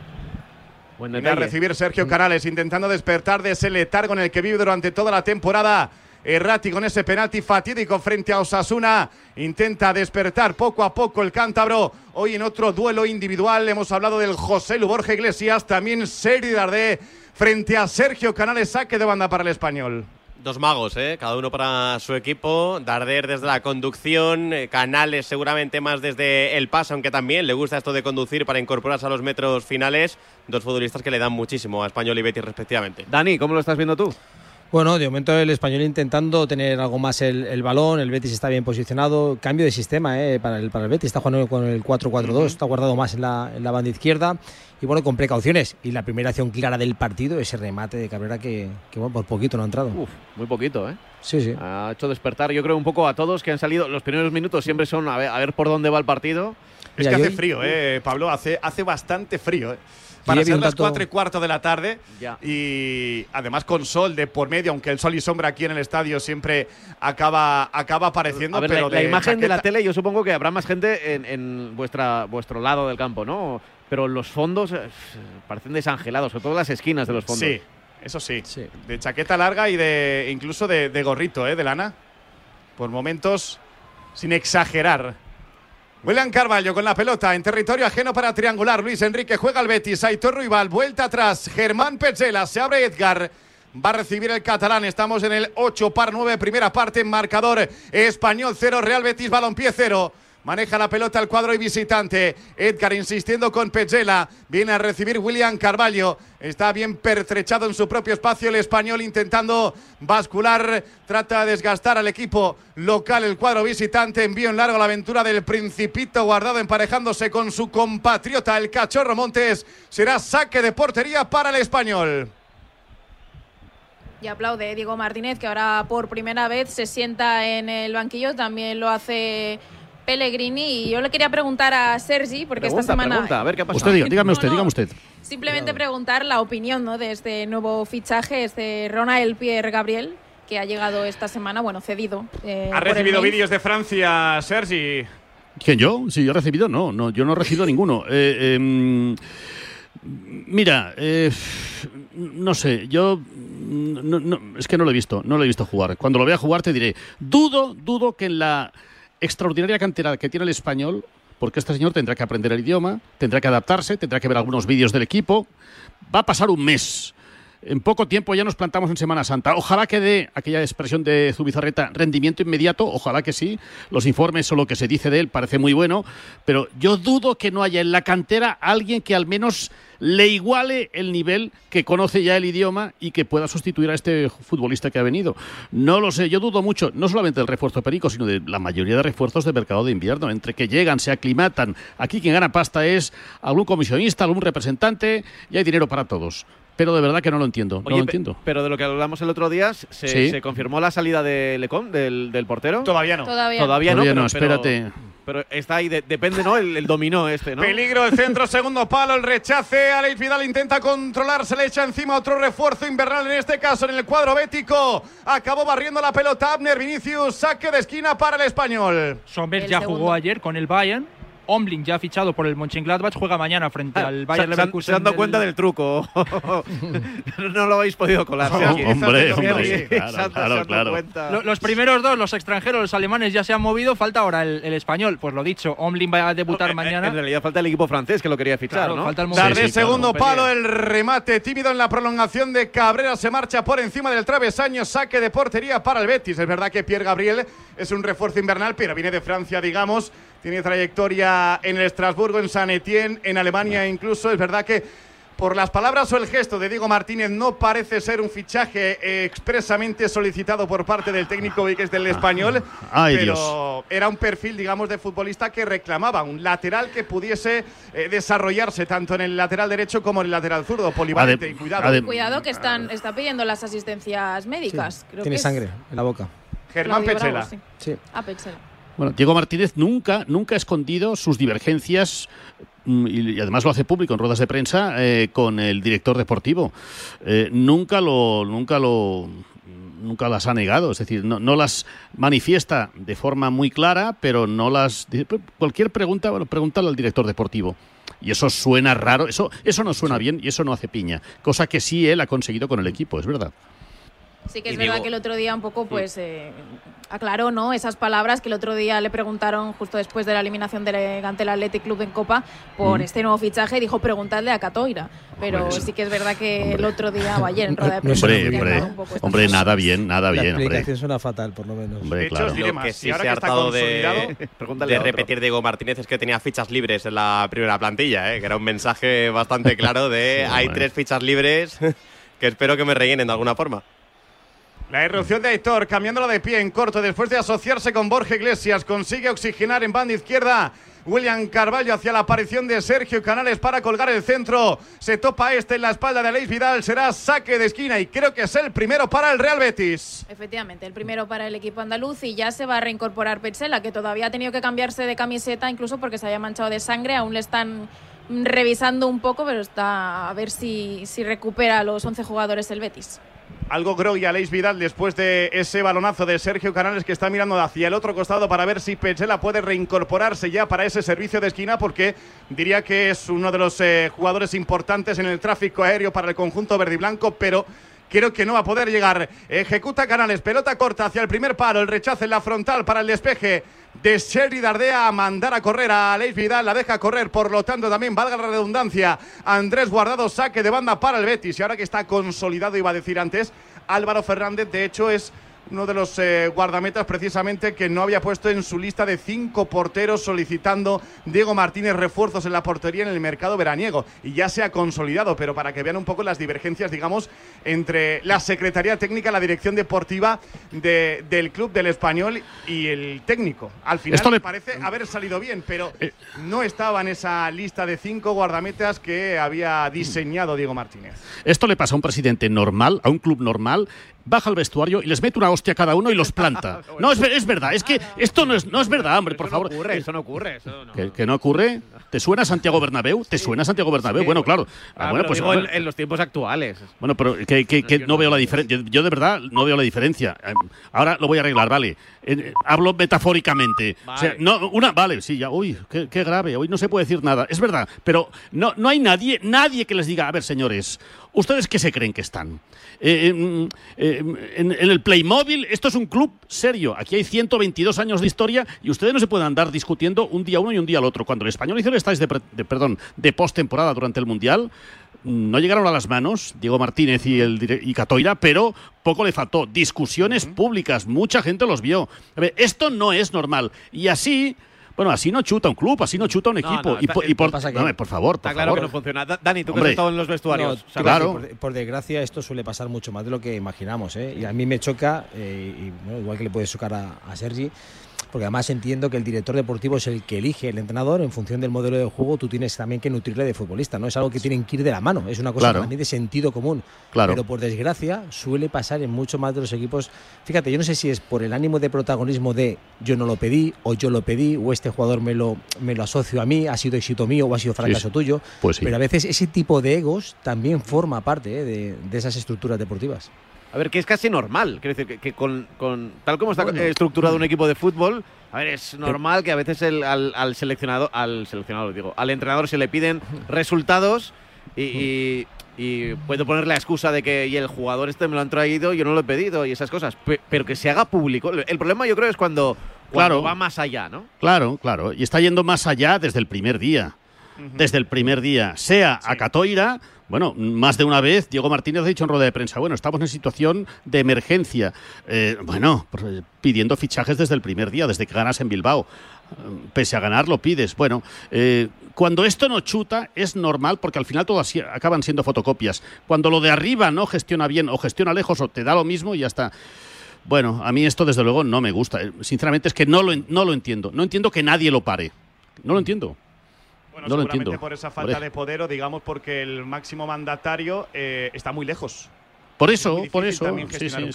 Speaker 2: Buen
Speaker 14: Viene a
Speaker 2: detalle.
Speaker 14: recibir Sergio Canales intentando despertar de ese letargo en el que vive durante toda la temporada. Errati con ese penalti fatídico frente a Osasuna. Intenta despertar poco a poco el cántabro. Hoy en otro duelo individual hemos hablado del José Lu Borja Iglesias. También Seri Dardé frente a Sergio Canales. Saque de banda para el español.
Speaker 16: Dos magos, ¿eh? cada uno para su equipo. Darder desde la conducción, eh, Canales seguramente más desde el paso, aunque también le gusta esto de conducir para incorporarse a los metros finales. Dos futbolistas que le dan muchísimo a Español y Betis respectivamente.
Speaker 2: Dani, ¿cómo lo estás viendo tú?
Speaker 17: Bueno, de momento el español intentando tener algo más el, el balón, el Betis está bien posicionado, cambio de sistema eh, para, el, para el Betis, está jugando con el 4-4-2, está guardado más en la, en la banda izquierda y bueno, con precauciones. Y la primera acción clara del partido, ese remate de Cabrera que, que bueno, por poquito no ha entrado.
Speaker 2: Uf, muy poquito, ¿eh?
Speaker 17: Sí, sí.
Speaker 2: Ha hecho despertar, yo creo, un poco a todos que han salido. Los primeros minutos siempre son a ver, a ver por dónde va el partido.
Speaker 14: Es
Speaker 17: Mira,
Speaker 14: que hace
Speaker 17: hoy-
Speaker 14: frío, ¿eh, Pablo? Hace, hace bastante frío, ¿eh? Para ser las
Speaker 17: dato-
Speaker 14: 4 y cuarto de la tarde
Speaker 2: Ya.
Speaker 14: y además con sol de por medio, aunque el sol y sombra aquí en el estadio siempre acaba, acaba apareciendo.
Speaker 2: A ver,
Speaker 14: pero
Speaker 2: la, la imagen de la
Speaker 14: chaqueta-
Speaker 2: tele, yo supongo que habrá más gente en, en vuestra, vuestro lado del campo, ¿no? Pero los fondos eh, parecen desangelados, sobre todo las esquinas de los fondos.
Speaker 14: Sí, eso sí. De chaqueta larga y de incluso de, de gorrito, ¿eh? De lana. Por momentos, sin exagerar. William Carvalho con la pelota en territorio ajeno para triangular. Luis Enrique juega al Betis. Aitor Rival, vuelta atrás. Germán Petzela, se abre Edgar. Va a recibir el catalán. Estamos en el 8 par 9, primera parte marcador. Español 0, Real Betis, balompié 0. Maneja la pelota el cuadro y visitante. Edgar insistiendo con Petzela. Viene a recibir William Carvalho. Está bien pertrechado en su propio espacio el español intentando bascular. Trata de desgastar al equipo local el cuadro visitante. Envío en largo la aventura del Principito guardado emparejándose con su compatriota el Cachorro Montes. Será saque de portería para el español.
Speaker 13: Y aplaude Diego Martínez, que ahora por primera vez se sienta en el banquillo. También lo hace Pellegrini. Y yo le quería preguntar a Sergi, porque
Speaker 2: Pregunta,
Speaker 13: esta semana.
Speaker 2: pregunta, a ver qué ha pasado.
Speaker 15: Usted diga, dígame usted,
Speaker 13: No, no.
Speaker 15: dígame usted.
Speaker 13: Simplemente preguntar la opinión ¿no? de este nuevo fichaje, este Ronald Pierre Gabriel, que ha llegado esta semana, bueno, cedido. eh,
Speaker 14: Ha recibido vídeos de Francia, Sergi.
Speaker 15: ¿Quién yo? Si yo he recibido, no, no, yo no he recibido [laughs] ninguno. Eh, em, mira, eh, no sé, yo no- no- es que no lo he visto, no lo he visto jugar. Cuando lo vea jugar te diré, dudo, dudo que en la extraordinaria cantera que tiene el español, porque este señor tendrá que aprender el idioma, tendrá que adaptarse, tendrá que ver algunos vídeos del equipo, va a pasar un mes. En poco tiempo ya nos plantamos en Semana Santa. Ojalá que dé aquella expresión de Zubizarreta rendimiento inmediato, ojalá que sí. Los informes o lo que se dice de él parece muy bueno, pero yo dudo que no haya en la cantera alguien que al menos le iguale el nivel que conoce ya el idioma y que pueda sustituir a este futbolista que ha venido. No lo sé, yo dudo mucho, no solamente del refuerzo Perico, sino de la mayoría de refuerzos de mercado de invierno, entre que llegan, se aclimatan. Aquí quien gana pasta es algún comisionista, algún representante y hay dinero para todos. Pero de verdad que no lo entiendo, no lo entiendo.
Speaker 2: Pero de lo que hablamos el otro día, ¿se,
Speaker 15: Sí.
Speaker 2: se confirmó la salida de Lecom, del, del portero?
Speaker 14: Todavía no.
Speaker 13: Todavía,
Speaker 2: Todavía no,
Speaker 15: Todavía no,
Speaker 2: pero-
Speaker 15: espérate.
Speaker 2: Pero, está ahí, de- depende, ¿no? El, el dominó este, ¿no?
Speaker 14: Peligro el centro, segundo palo, el rechace. Alex Vidal intenta controlar, se le echa encima otro refuerzo invernal, en este caso en el cuadro bético. Acabó barriendo la pelota Abner Vinicius, saque de esquina para el español.
Speaker 23: Sombers
Speaker 13: El
Speaker 23: ya
Speaker 13: segundo.
Speaker 23: jugó ayer con el Bayern. Omling ya ha fichado por el Mönchengladbach, juega mañana frente
Speaker 2: Ah,
Speaker 23: al Bayern
Speaker 2: se han-
Speaker 23: Leverkusen.
Speaker 2: se han dado
Speaker 23: del-
Speaker 2: cuenta del truco. [laughs] no lo habéis podido colar.
Speaker 15: Oh, hombre, hombre, claro, claro, claro.
Speaker 2: cuenta.
Speaker 23: Lo- Los primeros dos, los extranjeros, los alemanes ya se han movido, falta ahora el, el español. Pues lo dicho, Omling va a debutar
Speaker 2: Eh, eh,
Speaker 23: mañana.
Speaker 2: En realidad falta el equipo francés que lo quería fichar,
Speaker 23: Claro,
Speaker 2: ¿no?
Speaker 23: falta el
Speaker 15: Sí,
Speaker 14: segundo palo, el remate tímido en la prolongación de Cabrera se marcha por encima del travesaño, saque de portería para el Betis. Es verdad que Pierre Gabriel es un refuerzo invernal, pero viene de Francia, digamos. Tiene trayectoria en el Estrasburgo, en San Etienne, en Alemania incluso. Es verdad que por las palabras o el gesto de Diego Martínez no parece ser un fichaje eh, expresamente solicitado por parte del técnico que es del español,
Speaker 15: Ay,
Speaker 14: pero era un perfil, digamos, de futbolista que reclamaba un lateral que pudiese eh, desarrollarse tanto en el lateral derecho como en el lateral zurdo, polivalente
Speaker 15: Adem-
Speaker 14: y cuidado.
Speaker 15: adem-
Speaker 13: Cuidado que están, está pidiendo las asistencias médicas. Creo
Speaker 17: Tiene
Speaker 13: que es
Speaker 17: sangre en la boca.
Speaker 14: Germán Pechela.
Speaker 13: Bravo, sí.
Speaker 17: Sí.
Speaker 13: Ah, Petzela.
Speaker 15: Bueno, Diego Martínez nunca, nunca ha escondido sus divergencias mm, y, además lo hace público en ruedas de prensa eh, con el director deportivo. Eh, nunca lo, nunca lo, nunca las ha negado, es decir, no, no las manifiesta de forma muy clara, pero no las dice, "Pues, cualquier pregunta, bueno, pregúntale al director deportivo. Y eso suena raro, eso, eso no suena bien y eso no hace piña, cosa que sí él ha conseguido con el equipo, es verdad.
Speaker 13: Sí que es
Speaker 16: Y
Speaker 13: verdad
Speaker 16: digo-
Speaker 13: que el otro día un poco pues eh, aclaró no esas palabras que el otro día le preguntaron justo después de la eliminación del ante el Athletic Club en Copa por
Speaker 15: Mm.
Speaker 13: este nuevo fichaje dijo preguntarle a Catoira pero
Speaker 15: Hombre,
Speaker 13: sí que es verdad que el otro día o ayer en rueda de prensa
Speaker 15: Hombre, hombre,
Speaker 13: un poco
Speaker 15: hombre, nada bien, nada
Speaker 17: La
Speaker 15: bien, hombre.
Speaker 17: explicación suena fatal, por lo menos.
Speaker 15: Hombre,
Speaker 14: De hecho,
Speaker 15: claro.
Speaker 16: Lo
Speaker 14: más,
Speaker 16: que sí
Speaker 14: ahora
Speaker 16: se ha hartado de, [laughs] [laughs] de repetir Diego Martínez es que tenía fichas libres en la primera plantilla, ¿eh? que era un mensaje bastante claro de
Speaker 15: Sí,
Speaker 16: hay
Speaker 15: hombre.
Speaker 16: tres fichas libres [laughs] que espero que me rellenen de alguna forma.
Speaker 14: La irrupción de Aitor, cambiándola de pie en corto después de asociarse con Borja Iglesias, consigue oxigenar en banda izquierda. William Carballo hacia la aparición de Sergio Canales para colgar el centro. Se topa este en la espalda de Aleix Vidal. Será saque de esquina y creo que es el primero para el Real Betis.
Speaker 13: Efectivamente, el primero para el equipo andaluz y ya se va a reincorporar Petzela, que todavía ha tenido que cambiarse de camiseta, incluso porque se haya manchado de sangre. Aún le están revisando un poco, pero está a ver si, si recupera los 11 jugadores el Betis.
Speaker 14: Algo groggy a Aleix Vidal después de ese balonazo de Sergio Canales que está mirando hacia el otro costado para ver si Petzela puede reincorporarse ya para ese servicio de esquina porque diría que es uno de los eh, jugadores importantes en el tráfico aéreo para el conjunto verde y blanco, pero Creo que no va a poder llegar. Ejecuta Canales, pelota corta hacia el primer palo, el rechazo en la frontal para el despeje de Sherry Dardea a mandar a correr a Aleix Vidal, la deja correr, por lo tanto también valga la redundancia. Andrés Guardado saque de banda para el Betis y ahora que está consolidado, iba a decir antes, Álvaro Fernández de hecho es uno de los eh, guardametas precisamente que no había puesto en su lista de cinco porteros solicitando Diego Martínez refuerzos en la portería en el mercado veraniego. Y ya se ha consolidado, pero para que vean un poco las divergencias, digamos, entre la Secretaría Técnica, la Dirección Deportiva de- del Club del Español y el técnico. Al final
Speaker 15: Esto le-
Speaker 14: parece haber salido bien, pero no estaba en esa lista de cinco guardametas que había diseñado Diego Martínez.
Speaker 15: Esto le pasa a un presidente normal, a un club normal, baja al vestuario y les mete una hostia a cada uno y los planta. [laughs] No, es, es verdad, es que esto no es, no es verdad, hombre, por favor.
Speaker 2: ocurre, eso no ocurre. Eso no.
Speaker 15: ¿Que, que no ocurre? ¿Te suena Santiago Bernabéu? ¿Te suena Santiago Bernabéu? Bueno, claro.
Speaker 2: Ah,
Speaker 15: Ah, bueno, pues
Speaker 2: en, en los tiempos actuales.
Speaker 15: bueno, pero que, que- que no veo la diferencia. Yo, yo de verdad no veo la diferencia. Eh, Ahora lo voy a arreglar, vale. Eh, hablo metafóricamente. O sea,
Speaker 2: Vale.
Speaker 15: no, una, vale, sí, ya, uy, qué, qué grave, hoy no se puede decir nada. Es verdad, pero no, no hay nadie, nadie que les diga, a ver, señores, ¿ustedes qué se creen que están? Eh, eh, eh, en, en el Playmobil, esto es un club serio. Aquí hay 122 años de historia y ustedes no se pueden andar discutiendo un día uno y un día el otro. Cuando el español hizo el estáis de, perdón, de postemporada durante el Mundial, no llegaron a las manos Diego Martínez y, el, y Catoira, pero poco le faltó. Discusiones públicas, mucha gente los vio. A ver, esto no es normal. Y así, bueno, así no chuta un club, así no chuta un
Speaker 2: No,
Speaker 15: equipo.
Speaker 2: no,
Speaker 15: y,
Speaker 2: está-
Speaker 15: por, y por, no, por favor, por
Speaker 2: Está claro
Speaker 15: favor.
Speaker 2: que no funciona. Da- Dani, tú que has estado en los vestuarios.
Speaker 17: No,
Speaker 15: claro.
Speaker 17: Por, por desgracia, esto suele pasar mucho más de lo que imaginamos. ¿eh? Y a mí me choca, eh, y bueno, igual que le puede chocar a, a Sergi, porque además entiendo que el director deportivo es el que elige el entrenador en función del modelo de juego. Tú tienes también que nutrirle de futbolista, ¿no? Es algo que tienen que ir de la mano. Es una cosa
Speaker 15: Claro.
Speaker 17: también de sentido común.
Speaker 15: Claro.
Speaker 17: Pero por desgracia, suele pasar en muchos más de los equipos. Fíjate, yo no sé si es por el ánimo de protagonismo de yo no lo pedí, o yo lo pedí, o este jugador me lo, me lo asocio a mí, ha sido éxito mío o ha sido fracaso
Speaker 15: sí.
Speaker 17: tuyo.
Speaker 15: Pues sí.
Speaker 17: Pero a veces ese tipo de egos también forma parte ¿eh? de, de esas estructuras deportivas.
Speaker 2: A ver, que es casi normal. Quiero decir, que, que con, con- tal como está
Speaker 17: Bueno.
Speaker 2: estructurado un equipo de fútbol, a ver, es normal que a veces el- al, al seleccionado, al seleccionado, digo, al entrenador se le piden resultados y, y- y puedo poner la excusa de que y el jugador este me lo han traído, yo no lo he pedido y esas cosas. Pe- pero que se haga público. El problema yo creo es cuando, cuando
Speaker 15: Claro.
Speaker 2: va más allá, ¿no?
Speaker 15: Claro, claro. Y está yendo más allá desde el primer día. Desde el primer día. Sea a Catoira, bueno, más de una vez Diego Martínez ha dicho en rueda de prensa, bueno, estamos en situación de emergencia. Eh, bueno, pues, pidiendo fichajes desde el primer día, desde que ganas en Bilbao. Eh, Pese a ganar, lo pides. Bueno, eh, cuando esto no chuta, es normal porque al final todo así acaban siendo fotocopias. Cuando lo de arriba no gestiona bien o gestiona lejos o te da lo mismo y ya está. Bueno, a mí esto desde luego no me gusta. Eh, Sinceramente es que no lo, no lo entiendo. No entiendo que nadie lo pare. No lo entiendo.
Speaker 14: Bueno,
Speaker 15: no lo entiendo.
Speaker 14: por esa falta
Speaker 15: Hombre.
Speaker 14: de poder o digamos porque el máximo mandatario eh, está muy lejos.
Speaker 15: Por
Speaker 14: Es
Speaker 15: eso, por eso. Sí, sí.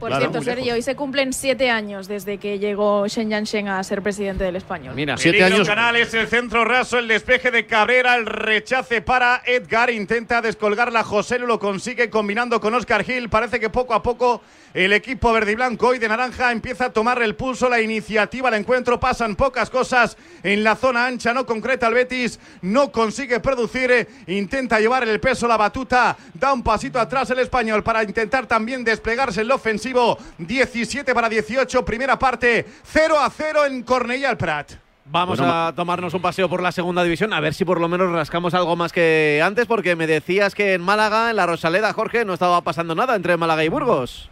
Speaker 13: Por
Speaker 15: Claro.
Speaker 13: cierto, Sergio,
Speaker 14: lejos.
Speaker 13: hoy se cumplen siete años desde que llegó Shen Yanshen a ser presidente del Español.
Speaker 2: Mira,
Speaker 15: Siete
Speaker 14: Peligro
Speaker 15: años.
Speaker 14: Canales, el centro raso, el despeje de Cabrera, el rechace para Edgar, intenta descolgarla, José lo consigue combinando con Oscar Gil, parece que poco a poco el equipo verde y blanco y de naranja empieza a tomar el pulso, la iniciativa, el encuentro, pasan pocas cosas en la zona ancha, no concreta el Betis, no consigue producir, eh, intenta llevar el peso, la batuta, da un pasito atrás el español para intentar también desplegarse en lo ofensivo, 17 para 18, primera parte, 0 a 0 en Cornellà el Prat.
Speaker 2: Vamos
Speaker 15: Bueno,
Speaker 2: a tomarnos un paseo por la segunda división, a ver si por lo menos rascamos algo más que antes, porque me decías que en Málaga, en la Rosaleda, Jorge, no estaba pasando nada entre Málaga y Burgos.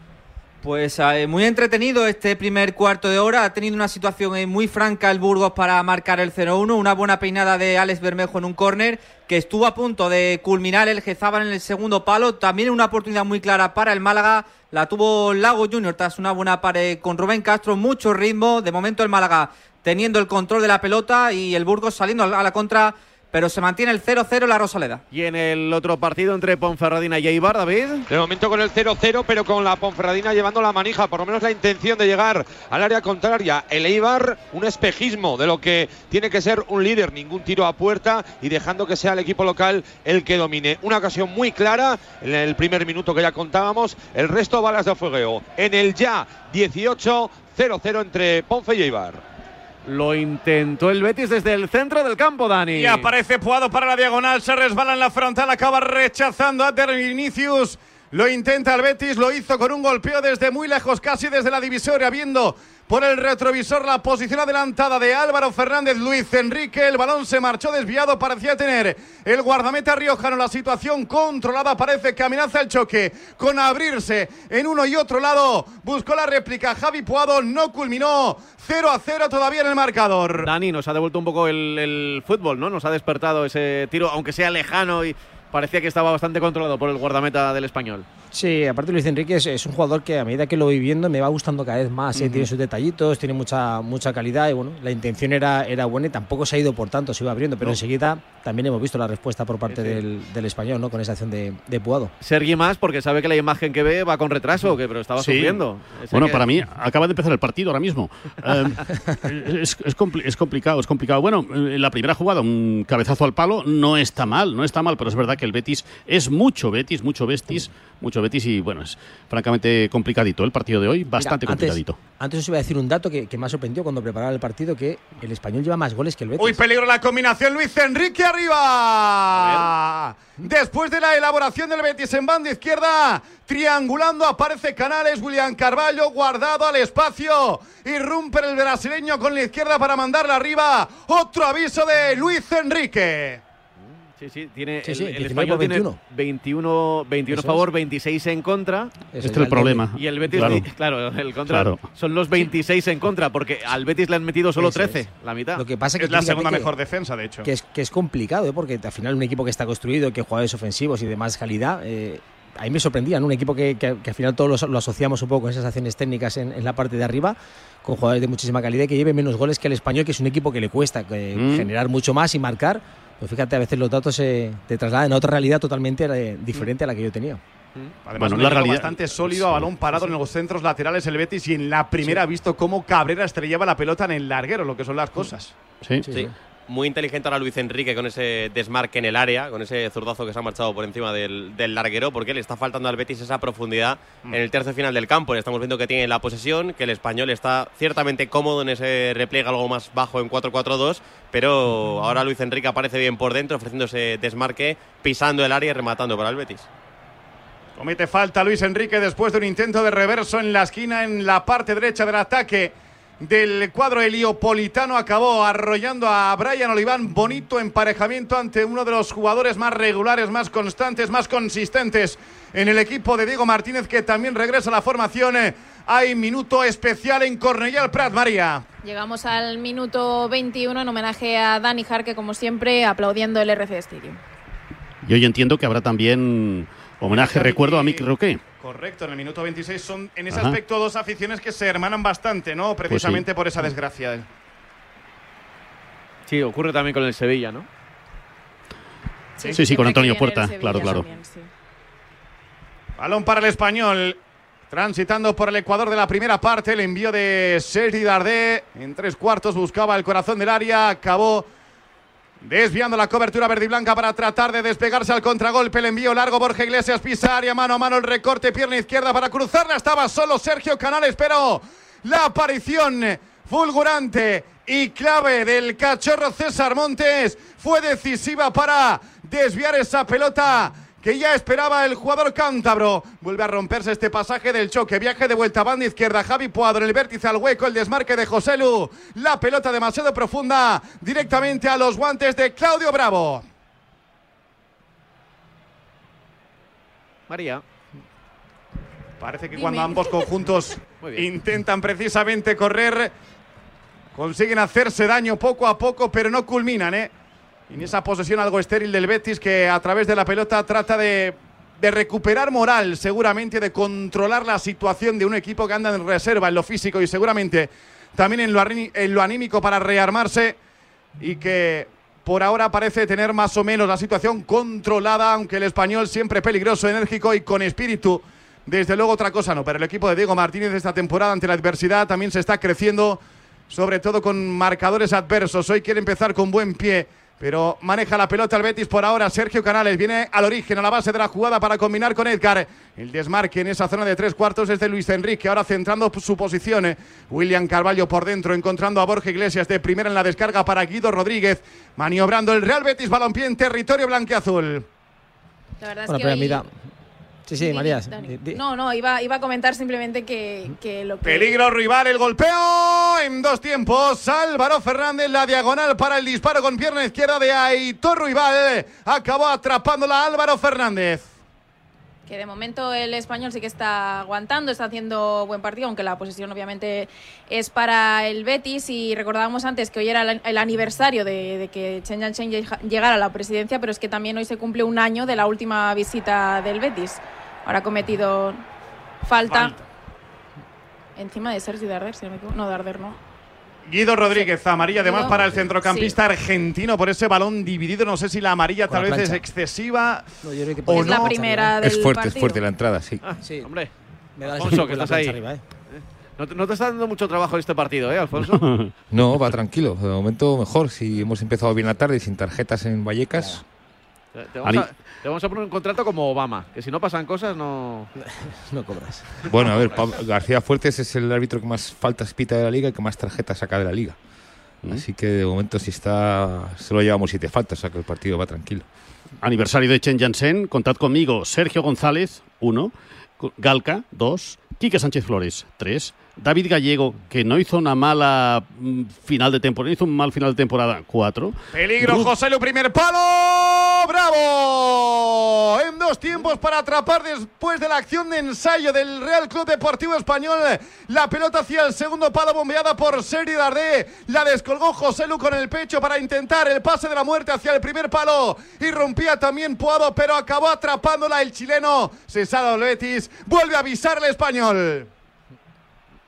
Speaker 4: Pues eh, muy entretenido este primer cuarto de hora. Ha tenido una situación eh, muy franca el Burgos para marcar el 0-1. Una buena peinada de Alex Bermejo en un córner que estuvo a punto de culminar el Gezaban en el segundo palo. También una oportunidad muy clara para el Málaga. La tuvo Lago Junior tras una buena pared con Rubén Castro. Mucho ritmo. De momento el Málaga teniendo el control de la pelota y el Burgos saliendo a la contra. Pero se mantiene el 0-0 en la Rosaleda.
Speaker 2: Y en el otro partido entre Ponferradina y Eibar, David.
Speaker 5: De momento con el 0-0, pero con la Ponferradina llevando la manija, por lo menos la intención de llegar al área contraria. El Eibar, un espejismo de lo que tiene que ser un líder, ningún tiro a puerta y dejando que sea el equipo local el que domine. Una ocasión muy clara en el primer minuto que ya contábamos, el resto balas de fogueo. En el ya 18, 0-0 entre Ponfe y Eibar.
Speaker 2: Lo intentó el Betis desde el centro del campo, Dani.
Speaker 14: Y aparece Puado para la diagonal, se resbala en la frontal, acaba rechazando a Vinicius. Lo intenta el Betis, lo hizo con un golpeo desde muy lejos, casi desde la divisoria, viendo por el retrovisor la posición adelantada de Álvaro Fernández Luis Enrique. El balón se marchó desviado, parecía tener el guardameta riojano la situación controlada. Parece que amenaza el choque con abrirse en uno y otro lado. Buscó la réplica Javi Puado, no culminó. 0 a 0 todavía en el marcador.
Speaker 2: Dani nos ha devuelto un poco el, el fútbol, ¿no? Nos ha despertado ese tiro, aunque sea lejano y parecía que estaba bastante controlado por el guardameta del español.
Speaker 17: Sí, aparte Luis Enrique es, es un jugador que a medida que lo voy viendo me va gustando cada vez más. ¿eh?
Speaker 2: Ujú.
Speaker 17: Tiene sus detallitos, tiene mucha mucha calidad y bueno, la intención era, era buena y tampoco se ha ido por tanto, se iba abriendo, pero
Speaker 2: No.
Speaker 17: enseguida también hemos visto la respuesta por parte del, del español, ¿no? Con esa acción de, de Puado.
Speaker 2: Sergi más porque sabe que la imagen que ve va con retraso, que, pero estaba
Speaker 15: Sí.
Speaker 2: sufriendo. Ese
Speaker 15: Bueno,
Speaker 2: que-
Speaker 15: para mí acaba de empezar el partido ahora mismo. Eh, [laughs] es, es compli- es complicado, es complicado. Bueno, eh, la primera jugada, un cabezazo al palo, no está mal, no está mal, pero es verdad que el Betis es mucho Betis, mucho Betis, mucho Betis y bueno, es francamente complicadito el partido de hoy, bastante
Speaker 17: Mira, antes-
Speaker 15: complicadito.
Speaker 17: Antes os iba a decir un dato que, que me ha sorprendido cuando preparaba el partido, que el español lleva más goles que el Betis.
Speaker 14: Uy, peligro la combinación. Luis Enrique arriba. Después de la elaboración del Betis en banda izquierda, triangulando aparece Canales, William Carballo guardado al espacio. Irrumpe el brasileño con la izquierda para mandarla arriba. Otro aviso de Luis Enrique.
Speaker 2: Sí, sí, tiene,
Speaker 17: Sí,
Speaker 2: el,
Speaker 17: sí,
Speaker 2: el
Speaker 17: 19
Speaker 2: español
Speaker 17: por
Speaker 2: tiene
Speaker 17: 21.
Speaker 2: 21, 21 a favor,
Speaker 17: es.
Speaker 2: 26 en contra.
Speaker 17: Este es el problema.
Speaker 2: Y el Betis,
Speaker 15: Claro. [laughs]
Speaker 2: claro, el contra
Speaker 15: Claro.
Speaker 2: son los 26 en contra, porque al Betis le han metido solo
Speaker 17: Eso
Speaker 2: 13,
Speaker 17: es.
Speaker 2: la mitad.
Speaker 17: Lo que pasa que
Speaker 14: Es la segunda
Speaker 17: que-
Speaker 14: mejor defensa, de hecho.
Speaker 17: que es, que es complicado, ¿eh? porque al final un equipo que está construido, que jugadores ofensivos y de más calidad, eh, a mí me sorprendía, ¿no? un equipo que, que- que al final todos lo, lo asociamos un poco con esas acciones técnicas en, en la parte de arriba, con jugadores de muchísima calidad que lleve menos goles que el español, que es un equipo que le cuesta eh,
Speaker 15: Mm.
Speaker 17: generar mucho más y marcar. Pues fíjate, a veces los datos se te trasladan a otra realidad totalmente eh, diferente a la que yo tenía.
Speaker 14: Además,
Speaker 15: Bueno,
Speaker 14: un
Speaker 15: la realidad-
Speaker 14: bastante sólido a balón parado en los centros laterales el Betis y en la primera ha visto cómo Cabrera estrellaba la pelota en el larguero, lo que son las cosas.
Speaker 15: Sí.
Speaker 16: Sí. Muy inteligente ahora Luis Enrique con ese desmarque en el área, con ese zurdazo que se ha marchado por encima del, del larguero, porque le está faltando al Betis esa profundidad en el tercio final del campo. Estamos viendo que tiene la posesión, que el español está ciertamente cómodo en ese repliegue algo más bajo en 4-4-2, pero ahora Luis Enrique aparece bien por dentro, ofreciendo ese desmarque, pisando el área y rematando para el Betis.
Speaker 14: Comete falta Luis Enrique después de un intento de reverso en la esquina en la parte derecha del ataque del cuadro heliopolitano. Acabó arrollando a Brian Oliván. Bonito emparejamiento ante uno de los jugadores más regulares, más constantes, más consistentes en el equipo de Diego Martínez, que también regresa a la formación. Hay minuto especial en Cornellà Prat, María.
Speaker 13: Llegamos al minuto 21 en homenaje a Dani Jarque, como siempre, aplaudiendo el RC Stadium.
Speaker 15: Y hoy entiendo que habrá también homenaje, recuerdo a Mick Roque.
Speaker 14: Correcto, en el minuto 26 son en ese
Speaker 15: Ajá.
Speaker 14: aspecto dos aficiones que se hermanan bastante, ¿no? Precisamente por esa desgracia.
Speaker 2: Sí, ocurre también con el Sevilla, ¿no?
Speaker 15: Sí, sí, con Antonio Puerta, claro, claro.
Speaker 14: Balón para el español. Transitando por el Ecuador de la primera parte, el envío de Sergi Dardé. En tres cuartos buscaba el corazón del área. Acabó desviando la cobertura verde y blanca para tratar de despegarse al contragolpe. El envío largo, Borja Iglesias pisa área, mano a mano el recorte, pierna izquierda para cruzarla. Estaba solo Sergio Canales, pero la aparición fulgurante y clave del cachorro César Montes fue decisiva para desviar esa pelota que ya esperaba el jugador cántabro. Vuelve a romperse este pasaje del choque. Viaje de vuelta a banda izquierda. Javi Puadro en el vértice al hueco. El desmarque de José Lu. La pelota demasiado profunda. Directamente a los guantes de Claudio Bravo.
Speaker 2: María.
Speaker 14: Parece que
Speaker 2: Dime.
Speaker 14: cuando ambos conjuntos [laughs] intentan precisamente correr, consiguen hacerse daño poco a poco, pero no culminan, ¿eh? En esa posesión algo estéril del Betis que a través de la pelota trata de, de recuperar moral, seguramente de controlar la situación de un equipo que anda en reserva en lo físico y seguramente también en lo, en lo anímico para rearmarse y que por ahora parece tener más o menos la situación controlada, aunque el español siempre peligroso, enérgico y con espíritu. Desde luego otra cosa no, pero el equipo de Diego Martínez esta temporada ante la adversidad también se está creciendo, sobre todo con marcadores adversos. Hoy quiere empezar con buen pie, pero maneja la pelota el Betis por ahora. Sergio Canales viene al origen, a la base de la jugada para combinar con Edgar. El desmarque en esa zona de tres cuartos es de Luis Enrique, ahora centrando su posición. eh. William Carvalho por dentro, encontrando a Borja Iglesias de primera en la descarga para Guido Rodríguez, maniobrando el Real Betis balompié en territorio blanqueazul.
Speaker 13: La verdad
Speaker 17: Bueno,
Speaker 13: es que
Speaker 17: pero
Speaker 13: hoy-
Speaker 17: mira, Sí, sí, María.
Speaker 13: No, no, iba, iba a comentar simplemente que, que lo que.
Speaker 14: Peligro rival, el golpeo en dos tiempos. Álvaro Fernández, la diagonal para el disparo con pierna izquierda de Aitor Rival. Acabó atrapándola Álvaro Fernández.
Speaker 13: Que de momento el español sí que está aguantando, está haciendo buen partido, aunque la posesión obviamente es para el Betis. Y recordábamos antes que hoy era el, aniversario de, de que Chen Yanchen llegara a la presidencia, pero es que también hoy se cumple un año de la última visita del Betis. Ahora ha cometido falta, encima de Sergi Darder, si no me equivoco. No, Darder no.
Speaker 14: Guido Rodríguez, amarilla además para el
Speaker 13: sí.
Speaker 14: centrocampista argentino por ese balón dividido. No sé si la amarilla
Speaker 17: Con
Speaker 14: tal
Speaker 17: la
Speaker 14: vez es excesiva
Speaker 17: por
Speaker 14: o
Speaker 13: Es la
Speaker 14: no.
Speaker 13: primera del
Speaker 24: Es fuerte, es fuerte la entrada, sí.
Speaker 17: Sí.
Speaker 2: Hombre,
Speaker 17: Me da
Speaker 2: Alfonso, que estás ahí.
Speaker 17: plancha arriba, ¿eh?
Speaker 2: No te, no te está dando mucho trabajo este partido, ¿eh, Alfonso? [laughs]
Speaker 24: No, va tranquilo. De momento mejor. Si hemos empezado bien la tarde sin tarjetas en Vallecas.
Speaker 2: Te, te vamos a, te vamos a poner un contrato como Obama, que si no pasan cosas no... [laughs]
Speaker 17: No cobras.
Speaker 24: Bueno, a ver, Pablo García Fuertes es el árbitro que más faltas pita de la liga y que más tarjetas saca de la liga. Así que de momento si está, solo llevamos siete faltas, o sea que el partido va tranquilo.
Speaker 15: Aniversario de Chen Jansen, contad conmigo. Sergio González, 1. Galca, 2. Quique Sánchez Flores, 3. David Gallego, que no hizo una mala mm, final de temporada, hizo un mal final de temporada, 4.
Speaker 14: Peligro, José Lu, primer palo. ¡Bravo! En dos tiempos para atrapar después de la acción de ensayo del Real Club Deportivo Español. La pelota hacia el segundo palo bombeada por Seri Dardé. La descolgó José Lu con el pecho para intentar el pase de la muerte hacia el primer palo. Y rompía también Puado, pero acabó atrapándola el chileno. El Betis. Vuelve a avisar el español.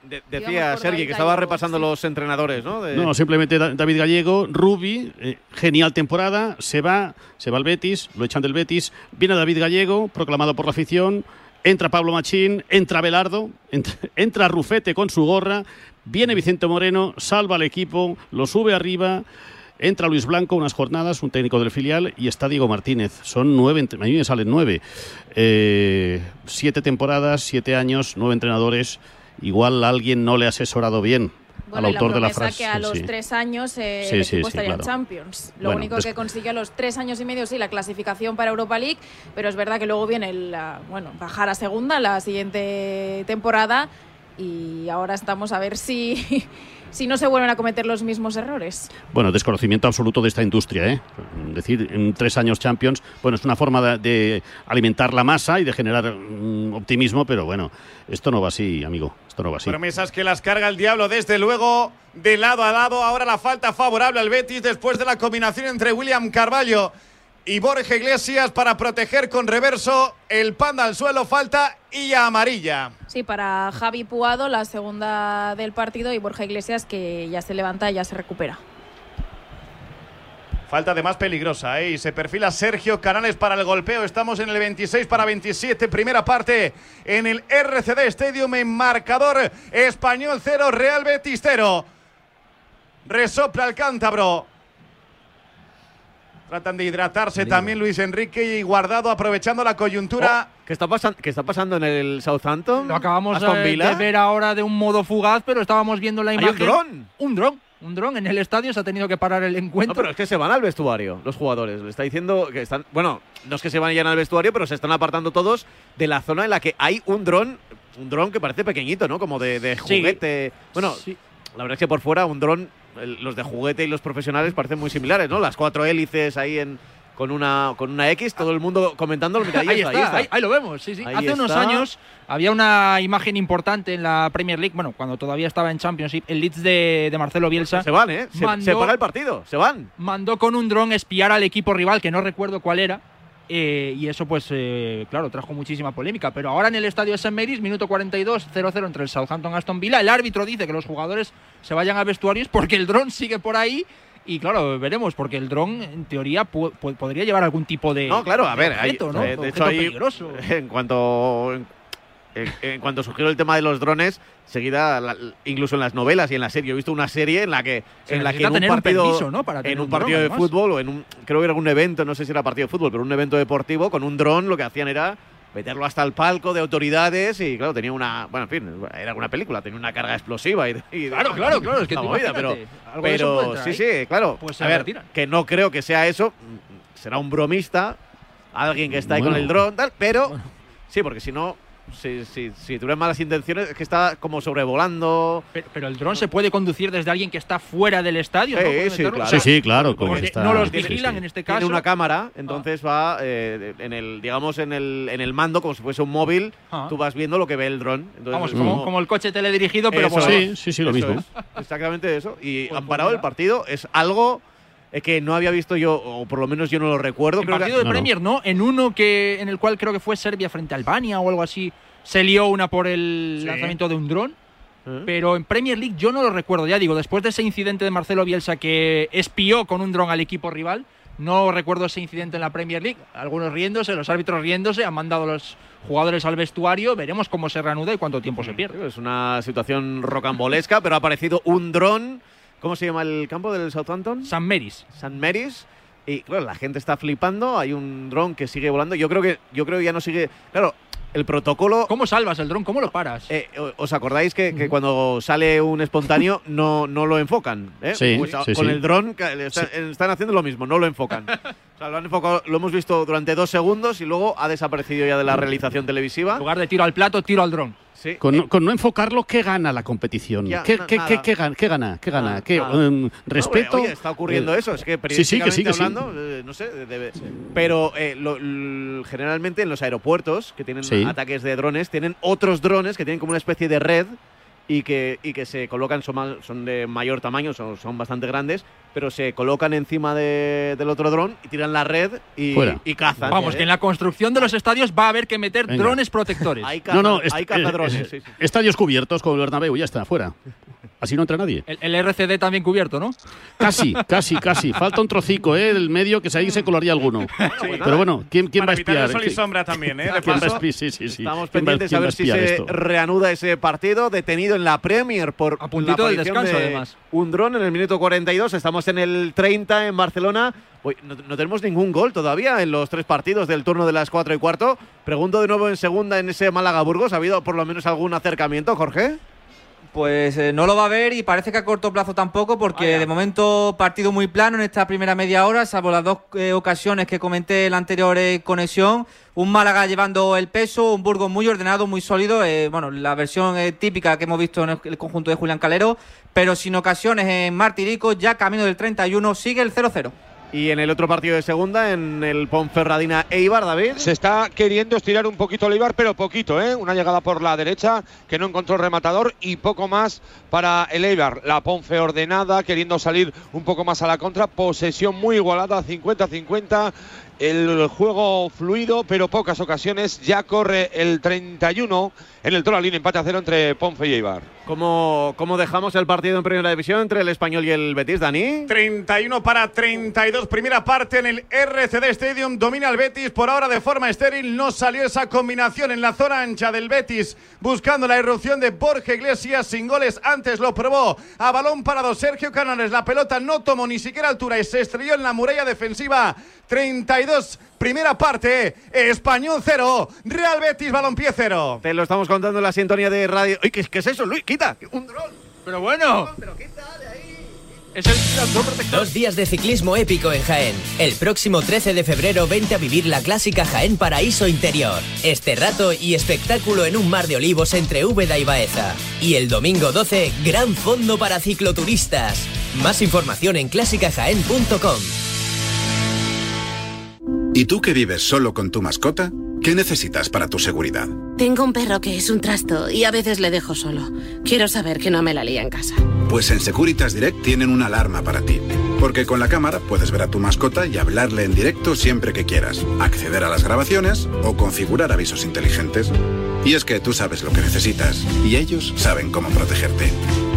Speaker 2: De- decía Sergi que estaba repasando los entrenadores, ¿no? De-
Speaker 15: No, simplemente Da- David Gallego, Rubi, eh, genial temporada, se va, se va al Betis, lo echan del Betis, viene David Gallego, proclamado por la afición, entra Pablo Machín, entra Belardo, entra, [laughs] entra Rufete con su gorra, viene Vicente Moreno, salva al equipo, lo sube arriba. Entra Luis Blanco unas jornadas, un técnico del filial, y está Diego Martínez. Son nueve, a mí me salen nueve. Eh, siete temporadas, siete años, nueve entrenadores. Igual a alguien no le ha asesorado bien
Speaker 13: Bueno,
Speaker 15: al autor
Speaker 13: la
Speaker 15: de la frase.
Speaker 13: que a los
Speaker 15: sí.
Speaker 13: tres años eh,
Speaker 15: Sí,
Speaker 13: el
Speaker 15: sí,
Speaker 13: equipo
Speaker 15: sí,
Speaker 13: estaría en
Speaker 15: claro.
Speaker 13: Champions. Lo
Speaker 15: Bueno,
Speaker 13: único que consiguió a los tres años y medio, sí, la clasificación para Europa League, pero es verdad que luego viene la, bueno, bajar a segunda la siguiente temporada y ahora estamos a ver si, si no se vuelven a cometer los mismos errores.
Speaker 15: Bueno, desconocimiento absoluto de esta industria, ¿eh? Es decir, en tres años Champions, bueno, es una forma de, de alimentar la masa y de generar mm, optimismo, pero bueno, esto no va así, amigo, esto no va así.
Speaker 14: Promesas que las carga el diablo desde luego de lado a lado. Ahora la falta favorable al Betis después de la combinación entre William Carballo y Borja Iglesias para proteger con reverso el panda al suelo. Falta y amarilla.
Speaker 13: Sí, para Javi Puado, la segunda del partido, y Borja Iglesias, que ya se levanta y ya se recupera.
Speaker 14: Falta además peligrosa, ¿eh? Y se perfila Sergio Canales para el golpeo. Estamos en el 26 para 27, primera parte en el RCD Stadium en marcador español 0, Real Betis 0. Resopla el cántabro. Tratan de hidratarse también Luis Enrique y Guardado aprovechando la coyuntura.
Speaker 2: ¿Qué está, ¿Qué está pasando en el Southampton?
Speaker 23: Lo acabamos
Speaker 2: Aston
Speaker 23: eh,
Speaker 2: Villa?
Speaker 23: de ver ahora de un modo fugaz, pero estábamos viendo la
Speaker 2: ¿Hay un
Speaker 23: imagen.
Speaker 2: dron?
Speaker 23: Un dron. Un dron en el estadio se ha tenido que parar el encuentro.
Speaker 2: No, pero es que se van al vestuario los jugadores. Le está diciendo que están. Bueno, no es que se vayan al vestuario, pero se están apartando todos de la zona en la que hay un dron. Un dron que parece pequeñito, ¿no? Como de, de
Speaker 23: Sí.
Speaker 2: juguete. Bueno, la verdad es que por fuera un dron, el- los de juguete y los profesionales parecen muy similares, ¿no? Las cuatro hélices ahí en. Con una, con una X, todo el mundo comentándolo. Mira, ahí, [laughs]
Speaker 23: ahí,
Speaker 2: está,
Speaker 23: está,
Speaker 2: ahí está.
Speaker 23: ahí- lo vemos, sí, sí. Hace unos años había una imagen importante en la Premier League, bueno, cuando todavía estaba en Championship, el Leeds de, de Marcelo Bielsa.
Speaker 2: Se van, ¿eh? Se,
Speaker 23: mandó-
Speaker 2: se para el partido, se van.
Speaker 23: mandó con un dron espiar al equipo rival, que no recuerdo cuál era. Eh, y eso, pues, eh, claro, trajo muchísima polémica. Pero ahora en el estadio St. Mary's, minuto 42, 0-0 entre el Southampton y Aston Villa. El árbitro dice que los jugadores se vayan a vestuarios porque el dron sigue por ahí. Y claro, veremos, porque el dron, en teoría, podría llevar algún tipo de.
Speaker 2: No, claro, a ver, hay-
Speaker 23: objeto, ¿no?
Speaker 2: de hecho
Speaker 23: peligroso. [laughs]
Speaker 2: en cuanto en, cuanto surgió el tema de los drones, seguida la- incluso en las novelas y en la serie, he visto una serie en la que
Speaker 23: Se
Speaker 2: en la que en un partido
Speaker 23: permiso, ¿no? para tener
Speaker 2: en un
Speaker 23: un dron,
Speaker 2: partido de
Speaker 23: además.
Speaker 2: fútbol o en un creo que era un evento, no sé si era partido de fútbol, pero un evento deportivo con un dron lo que hacían era meterlo hasta el palco de autoridades y claro, tenía una, bueno, en fin, era una película, tenía una carga explosiva y, y-
Speaker 23: Claro, claro, claro, es que
Speaker 2: movida, pero, pero
Speaker 23: entrar
Speaker 2: sí, sí, claro.
Speaker 23: Pues
Speaker 2: a ver, que no creo que sea eso, será un bromista, alguien que está ahí con el dron, tal, pero Sí, porque si no, si, si, si tuvieran malas intenciones, es que está como sobrevolando.
Speaker 23: Pero, pero el dron se puede conducir desde alguien que está fuera del estadio.
Speaker 2: Sí,
Speaker 23: ¿no? Puede
Speaker 2: sí, claro.
Speaker 15: Sí, sí, claro.
Speaker 23: Porque
Speaker 15: como está-
Speaker 23: no los
Speaker 15: sí, sí.
Speaker 23: vigilan en este
Speaker 2: Tiene
Speaker 23: caso.
Speaker 2: una cámara, entonces va eh, en el, digamos, en el, en el mando, como si fuese un móvil,
Speaker 23: Ah.
Speaker 2: tú vas viendo lo que ve el dron. Entonces,
Speaker 23: Vamos, como, como el coche teledirigido, pero
Speaker 2: Eso
Speaker 23: por
Speaker 15: Sí, sí, sí, lo
Speaker 2: eso
Speaker 15: mismo.
Speaker 2: es, exactamente eso. Y
Speaker 23: Pues
Speaker 2: han parado el partido. Es algo eh, que no había visto yo, o por lo menos yo no lo recuerdo.
Speaker 23: En
Speaker 2: Creo que-
Speaker 23: partido de
Speaker 15: No, no.
Speaker 23: Premier, no. En uno que en el cual creo que fue Serbia frente a Albania o algo así, se lió una por el
Speaker 14: Sí.
Speaker 23: lanzamiento de un dron.
Speaker 2: ¿Eh?
Speaker 23: Pero en Premier League yo no lo recuerdo, ya digo, después de ese incidente de Marcelo Bielsa que espió con un dron al equipo rival, no recuerdo ese incidente en la Premier League. Algunos riéndose, los árbitros riéndose, han mandado a los jugadores al vestuario, veremos cómo se reanuda y cuánto tiempo se pierde.
Speaker 2: Es una situación rocambolesca, pero ha aparecido un dron. ¿Cómo se llama el campo del Southampton?
Speaker 23: San Mary's.
Speaker 2: San Mary's. Y claro, la gente está flipando. Hay un dron que sigue volando. Yo creo que, yo creo que ya no sigue. Claro, el protocolo.
Speaker 23: ¿Cómo salvas el dron? ¿Cómo lo paras?
Speaker 2: Eh, ¿Os acordáis que, que cuando sale un espontáneo no, no lo enfocan? eh?
Speaker 15: Sí,
Speaker 2: Pues
Speaker 15: sí,
Speaker 2: con
Speaker 15: sí.
Speaker 2: el dron está- están haciendo lo mismo, no lo enfocan. O sea, lo han enfocado, lo hemos visto durante dos segundos y luego ha desaparecido ya de la realización televisiva.
Speaker 23: En lugar de tiro al plato, tiro al dron.
Speaker 2: Sí.
Speaker 15: Con, no- con no enfocarlo, ¿qué gana la competición?
Speaker 2: Ya,
Speaker 15: ¿Qué, qué- qué- qué gana? ¿Qué gana? ¿Qué gana? ¿Qué, em,
Speaker 2: No,
Speaker 15: ¿Respeto?
Speaker 2: oye, está ocurriendo
Speaker 15: Eh,
Speaker 2: eso, es que
Speaker 15: sí, sí, que sí,
Speaker 2: periodísticamente
Speaker 15: que
Speaker 2: hablando, eh, no sé, de- de- pero eh, lo- generalmente en los aeropuertos que tienen ataques de drones, tienen otros drones que tienen como una especie de red y que, y que se colocan, son, son de mayor tamaño, son, son bastante grandes, pero se colocan encima de- del otro dron y tiran la red y, y cazan.
Speaker 23: Vamos,
Speaker 2: ¿eh?
Speaker 23: que en la construcción de los estadios va a haber que meter
Speaker 15: Venga.
Speaker 23: drones protectores.
Speaker 2: Hay caza-
Speaker 15: No, no, est-
Speaker 2: hay
Speaker 15: eh,
Speaker 2: cazadrones.
Speaker 15: eh,
Speaker 2: sí, sí.
Speaker 15: estadios cubiertos con el Bernabéu, ya está, fuera. Así no entra nadie.
Speaker 23: El, el RCD también cubierto, ¿no?
Speaker 15: Casi, [laughs] casi, casi. Falta un trocico, ¿eh? Del medio que ahí se colaría alguno. Pero bueno, ¿quién, quién va a
Speaker 14: el
Speaker 15: espiar?
Speaker 14: sol y
Speaker 15: ¿Quién-
Speaker 14: sombra también, ¿eh?
Speaker 15: Quién va a espiar? Sí, sí, sí.
Speaker 2: Estamos
Speaker 15: ¿Quién va-
Speaker 2: pendientes a ver si
Speaker 15: espiar
Speaker 2: se
Speaker 15: esto?
Speaker 2: reanuda ese partido, detenido en la Premier por
Speaker 23: A puntito
Speaker 2: la
Speaker 23: del descanso,
Speaker 2: de
Speaker 23: además.
Speaker 2: Un dron en el minuto 42, estamos en el 30 en Barcelona. No tenemos ningún gol todavía en los tres partidos del turno de las 4 y cuarto. Pregunto de nuevo en segunda en ese Málaga-Burgos. ¿Ha habido por lo menos algún acercamiento, Jorge?
Speaker 4: Pues eh, no lo va a haber y parece que a corto plazo tampoco, porque de momento partido muy plano en esta primera media hora, salvo las dos eh, ocasiones que comenté en la anterior eh, conexión. Un Málaga llevando el peso, un Burgos muy ordenado, muy sólido. bueno, la versión típica que hemos visto en el, el conjunto de Julián Calero, pero sin ocasiones en Martirico, ya camino del 31, sigue el 0-0.
Speaker 2: Y en el otro partido de segunda, en el Ponferradina Eibar, David.
Speaker 5: Se está queriendo estirar un poquito el Eibar, pero poquito, ¿eh? Una llegada por la derecha que no encontró rematador y poco más para el Eibar. La Ponfe ordenada, queriendo salir un poco más a la contra. Posesión muy igualada, 50-50. El juego fluido, pero pocas ocasiones. Ya corre el 31 en el Toralín, empate a cero entre Ponfe y Eibar.
Speaker 2: ¿Cómo, ¿Cómo dejamos el partido en primera división entre el Español y el Betis, Dani?
Speaker 14: 31 para 32. Primera parte en el RCD Stadium. Domina el Betis. Por ahora de forma estéril. No salió esa combinación en la zona ancha del Betis. Buscando la irrupción de Borja Iglesias. Sin goles. Antes lo probó. A balón parado Sergio Canales. La pelota no tomó ni siquiera altura y se estrelló en la muralla defensiva. 32. Primera parte. Español 0. Real Betis Balompié 0.
Speaker 2: Te lo estamos contando en la sintonía de radio. Uy, ¿qué, qué es eso, Luis? ¡Quita! ¡Un dron!
Speaker 23: Pero bueno. Es el tractor protector.
Speaker 18: Dos días de ciclismo épico en Jaén. El próximo 13 de febrero vente a vivir la clásica Jaén Paraíso Interior. Este rato y espectáculo en un mar de olivos entre Úbeda y Baeza. Y el domingo 12, gran fondo para cicloturistas. Más información en clásicajaén.com.
Speaker 19: ¿Y tú que vives solo con tu mascota? ¿Qué necesitas para tu seguridad?
Speaker 25: Tengo un perro que es un trasto y a veces le dejo solo. Quiero saber que no me la lía en casa.
Speaker 19: Pues en Securitas Direct tienen una alarma para ti. Porque con la cámara puedes ver a tu mascota y hablarle en directo siempre que quieras, acceder a las grabaciones o configurar avisos inteligentes. Y es que tú sabes lo que necesitas y ellos saben cómo protegerte.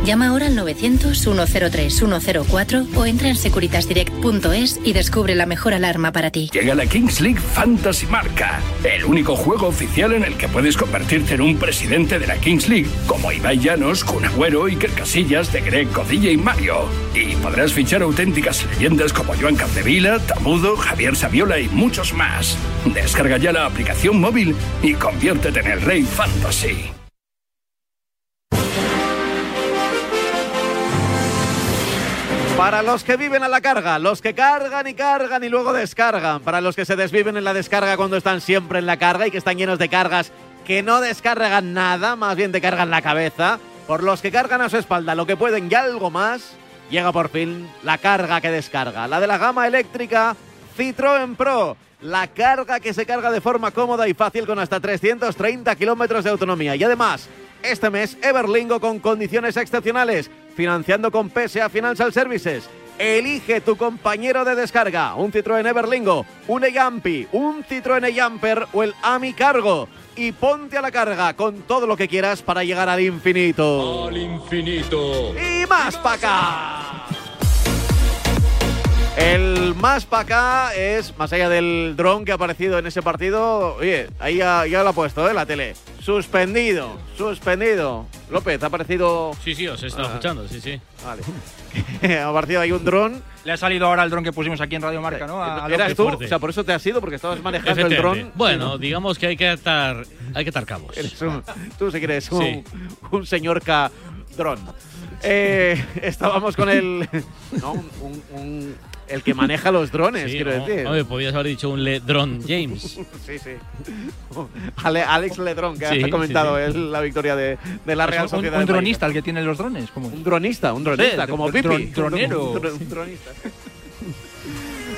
Speaker 21: Llama ahora al 900-103-104 o entra en securitasdirect.es y descubre la mejor alarma para ti.
Speaker 26: Llega la Kings League Fantasy Marca, el único juego oficial en el que puedes convertirte en un presidente de la Kings League, como Ibai Llanos, Kun Agüero, Iker Casillas, De Greg, Codilla y Mario. Y podrás fichar auténticas leyendas como Joan Capdevila, Tamudo, Javier Saviola y muchos más. Descarga ya la aplicación móvil y conviértete en el rey fantasy.
Speaker 2: Para los que viven a la carga, los que cargan y cargan y luego descargan, para los que se desviven en la descarga cuando están siempre en la carga y que están llenos de cargas que no descargan nada, más bien te cargan la cabeza, por los que cargan a su espalda lo que pueden y algo más, llega por fin la carga que descarga, la de la gama eléctrica Citroën Pro. La carga que se carga de forma cómoda y fácil con hasta 330 kilómetros de autonomía. Y además, este mes, Everlingo con condiciones excepcionales, financiando con PSA Financial Services. Elige tu compañero de descarga, un Citroën Everlingo, un Eyampi, un Citroën Eyamper o el Ami Cargo. Y ponte a la carga con todo lo que quieras para llegar al infinito.
Speaker 27: Al infinito.
Speaker 2: Y más para acá. El más para acá es, más allá del dron que ha aparecido en ese partido, oye, ahí ya, ya lo ha puesto, ¿eh? La tele. Suspendido, suspendido. López, ¿ha aparecido...?
Speaker 1: Sí, sí, os he estado
Speaker 2: Ah.
Speaker 1: escuchando, sí, sí.
Speaker 2: Vale. [laughs] ha aparecido ahí un dron.
Speaker 23: Le ha salido ahora el dron que pusimos aquí en Radio Marca, ¿no? A-
Speaker 2: ¿Eras tú? O sea, por eso te has ido, porque estabas manejando el dron.
Speaker 1: Bueno, digamos que hay que atar, hay que atar cabos.
Speaker 2: Eres un- tú si quieres un,
Speaker 1: Sí.
Speaker 2: un señor K dron. Eh, estábamos con el... [laughs] No, un- el que maneja los drones,
Speaker 1: Sí,
Speaker 2: quiero decir.
Speaker 1: hombre, podías haber dicho un Ledron James. [laughs]
Speaker 2: Sí, sí. Ale- Alex Ledron, que
Speaker 1: Sí,
Speaker 2: ha comentado
Speaker 1: sí, sí.
Speaker 2: él la victoria de, de la Real
Speaker 23: un-
Speaker 2: Sociedad.
Speaker 23: un,
Speaker 2: de
Speaker 23: dronista, el que tiene los drones. ¿cómo?
Speaker 2: Un dronista, un dronista,
Speaker 23: Sí,
Speaker 2: como
Speaker 23: dron-
Speaker 2: Pipi. [laughs]
Speaker 23: dronero.
Speaker 2: Un, dron- un dronista. [laughs]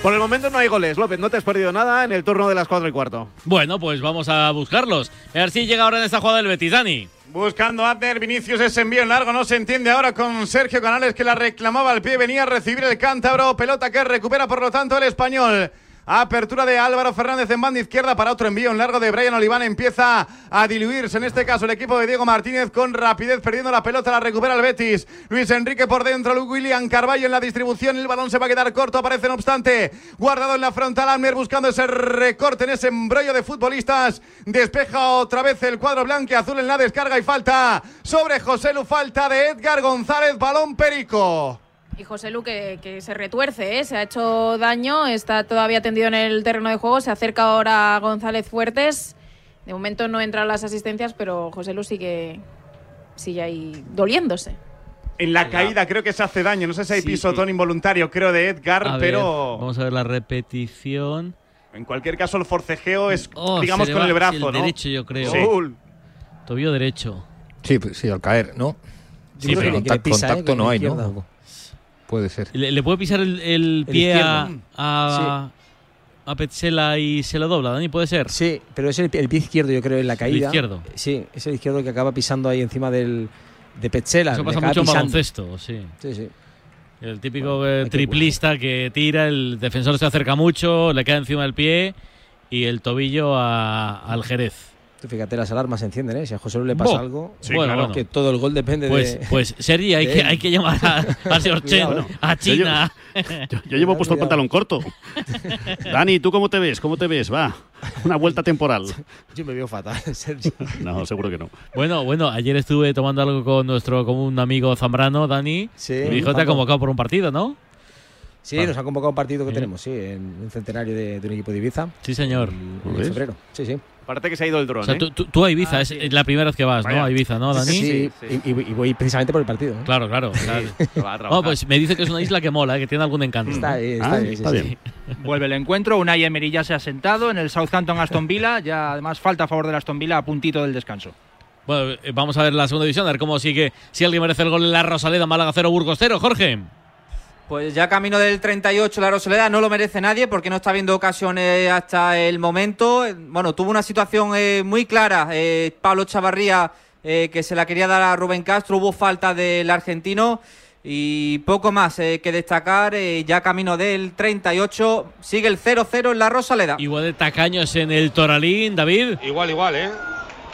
Speaker 2: Por el momento no hay goles, López. No te has perdido nada en el turno de las 4 y cuarto.
Speaker 1: Bueno, pues vamos a buscarlos. A ver si llega ahora en esta jugada el Betis, Dani.
Speaker 14: Buscando a Abner, Vinicius ese envío en largo, no se entiende ahora con Sergio Canales que la reclamaba al pie, venía a recibir el cántabro, pelota que recupera por lo tanto el español. Apertura de Álvaro Fernández en banda izquierda para otro envío en largo de Brian Oliván. Empieza a diluirse en este caso el equipo de Diego Martínez con rapidez perdiendo la pelota. La recupera el Betis. Luis Enrique por dentro. William Carballo en la distribución. El balón se va a quedar corto. Aparece no obstante. Guardado en la frontal. Almer buscando ese recorte en ese embrollo de futbolistas. Despeja otra vez el cuadro blanco y azul en la descarga y falta sobre José Lu. Falta de Edgar González. Balón Perico.
Speaker 13: Y José Lu que, que se retuerce, ¿eh? se ha hecho daño, está todavía tendido en el terreno de juego, se acerca ahora a González Fuertes. De momento no entran las asistencias, pero José Lu sigue, sigue ahí doliéndose.
Speaker 14: En la caída creo que se hace daño. No sé si hay
Speaker 1: Sí,
Speaker 14: pisotón involuntario, creo, de Edgar,
Speaker 1: A ver,
Speaker 14: pero
Speaker 1: vamos a ver la repetición.
Speaker 14: en cualquier caso el forcejeo es,
Speaker 1: Oh,
Speaker 14: digamos, con el brazo,
Speaker 1: el
Speaker 14: ¿no?
Speaker 1: derecho, yo creo.
Speaker 14: Sí.
Speaker 1: Tobillo derecho.
Speaker 24: Sí, pues sí, al caer, ¿no?
Speaker 1: Sí,
Speaker 24: Pero
Speaker 1: pero-
Speaker 24: contacto,
Speaker 1: que pisa, ¿eh?
Speaker 24: contacto
Speaker 1: con
Speaker 24: no hay. ¿no? Puede ser.
Speaker 1: ¿Le, le puede pisar el, el pie a,
Speaker 17: izquierdo.
Speaker 1: a, a Petzela y se lo dobla, Dani? ¿Puede ser?
Speaker 17: Sí, pero es el, el pie izquierdo, yo creo, en la caída.
Speaker 1: izquierdo.
Speaker 17: Sí, es el izquierdo que acaba pisando ahí encima del, de Petzela.
Speaker 1: Eso pasa mucho en baloncesto, sí.
Speaker 17: Sí, sí.
Speaker 1: El típico eh, triplista que tira, el defensor se acerca mucho, le queda encima del pie y el tobillo a- al Jerez.
Speaker 17: Fíjate, las alarmas se encienden, ¿eh? Si a José Luis le pasa algo,
Speaker 1: Sí, Bueno, claro. bueno.
Speaker 17: que todo el gol depende
Speaker 1: Pues,
Speaker 17: de.
Speaker 1: pues Sergi, hay,
Speaker 17: de
Speaker 1: que, hay que llamar a, a [laughs] a China.
Speaker 15: Yo, yo llevo puesto el pantalón corto. [laughs] Dani, ¿tú cómo te ves? ¿Cómo te ves? Va, una vuelta temporal. [laughs]
Speaker 17: Yo me veo fatal, Sergio.
Speaker 15: No, seguro que no.
Speaker 1: Bueno, bueno, ayer estuve tomando algo con nuestro común amigo Zambrano, Dani.
Speaker 17: Sí,
Speaker 1: dijo que te ha convocado por un partido, ¿no?
Speaker 17: Sí, nos ha convocado un partido que
Speaker 1: Sí.
Speaker 17: tenemos, sí, en un centenario de, de un equipo de Ibiza.
Speaker 1: Sí, señor.
Speaker 17: En febrero. Sí, sí.
Speaker 2: Parece que se ha ido el dron,
Speaker 1: O sea,
Speaker 2: ¿eh?
Speaker 1: tú, tú- tú a Ibiza, es la primera vez que vas, ¿no? A Ibiza, ¿no, Dani?
Speaker 17: Sí, Y, y- y voy precisamente por el partido. ¿eh?
Speaker 1: Claro, claro. claro. [laughs] No, pues me dice que es una isla que mola, ¿eh? que tiene algún encanto.
Speaker 17: Está ahí, está
Speaker 15: Ah,
Speaker 17: ahí, sí,
Speaker 15: está
Speaker 17: sí.
Speaker 15: bien. [laughs]
Speaker 23: Vuelve el encuentro. Unai Emery ya se ha sentado en el Southampton Aston Villa. Ya además falta a favor del Aston Villa a puntito del descanso.
Speaker 1: Bueno, vamos a ver la segunda división, a ver cómo sigue, si alguien merece el gol en la Rosaleda, Málaga 0, Burgos 0. Jorge.
Speaker 4: Pues ya camino del 38 la Rosaleda no lo merece nadie porque no está viendo ocasiones hasta el momento. Bueno, tuvo una situación eh, muy clara eh, Pablo Chavarría eh, que se la quería dar a Rubén Castro, hubo falta del argentino y poco más eh, que destacar. eh, ya camino del 38 sigue el 0-0 en la Rosaleda.
Speaker 1: Igual de tacaños en el Toralín, David.
Speaker 5: Igual, igual, ¿eh?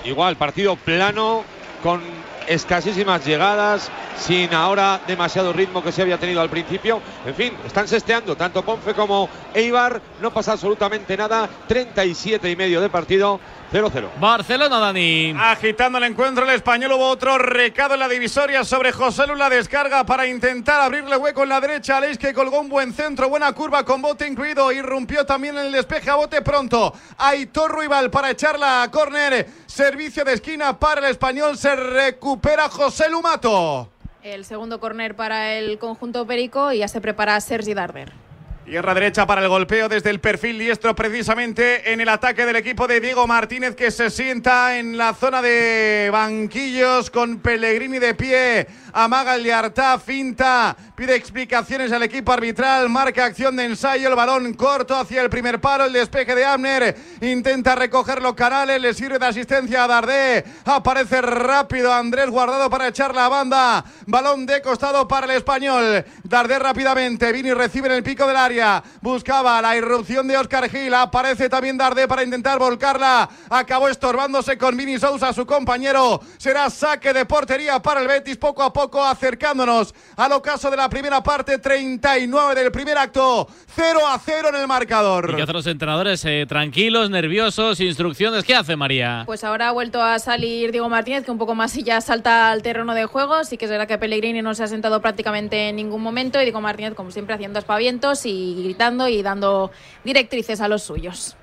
Speaker 5: Igual, partido plano, con escasísimas llegadas, sin ahora demasiado ritmo que se había tenido al principio. En fin, están sesteando tanto Ponfe como Eibar. No pasa absolutamente nada. 37 y medio de partido, 0-0.
Speaker 1: Barcelona, Dani.
Speaker 14: Agitando el encuentro el español hubo otro recado en la divisoria sobre José Lu la descarga para intentar abrirle hueco en la derecha. Aleix que colgó un buen centro, buena curva con bote incluido. Irrumpió también en el despeje a bote pronto. Aitor Ruibal para echarla a córner. Servicio de esquina para el español. Se recupera José Lumato.
Speaker 13: El segundo córner para el conjunto perico y ya se prepara Sergi Darder.
Speaker 14: Tierra derecha para el golpeo desde el perfil diestro, precisamente en el ataque del equipo de Diego Martínez, que se sienta en la zona de banquillos con Pellegrini de pie. Amaga el Liartá, finta, pide explicaciones al equipo arbitral, marca acción de ensayo, el balón corto hacia el primer palo, el despeje de Amner, intenta recogerlo Canales, le sirve de asistencia a Dardé, aparece rápido Andrés Guardado para echar la banda, balón de costado para el español, Dardé rápidamente, Vini recibe en el pico del área, buscaba la irrupción de Oscar Gil, aparece también Dardé para intentar volcarla, acabó estorbándose con Vini Sousa, su compañero, será saque de portería para el Betis poco a poco acercándonos al ocaso de la primera parte, 39 del primer acto, 0 a 0 en el marcador.
Speaker 1: ¿Y qué hacen los entrenadores? Eh, tranquilos, nerviosos, instrucciones. ¿Qué hace María?
Speaker 13: Pues ahora ha vuelto a salir Diego Martínez, que un poco más y ya salta al terreno de juego. Sí que es verdad que Pellegrini no se ha sentado prácticamente en ningún momento y Diego Martínez, como siempre, haciendo aspavientos y gritando y dando directrices a los suyos.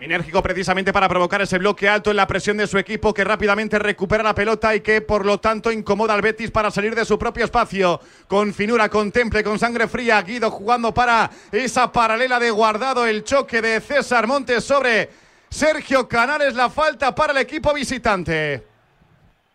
Speaker 14: Enérgico precisamente para provocar ese bloque alto en la presión de su equipo que rápidamente recupera la pelota y que por lo tanto incomoda al Betis para salir de su propio espacio. Con finura, con temple, con sangre fría, Guido jugando para esa paralela de guardado, el choque de César Montes sobre Sergio Canales, la falta para el equipo visitante.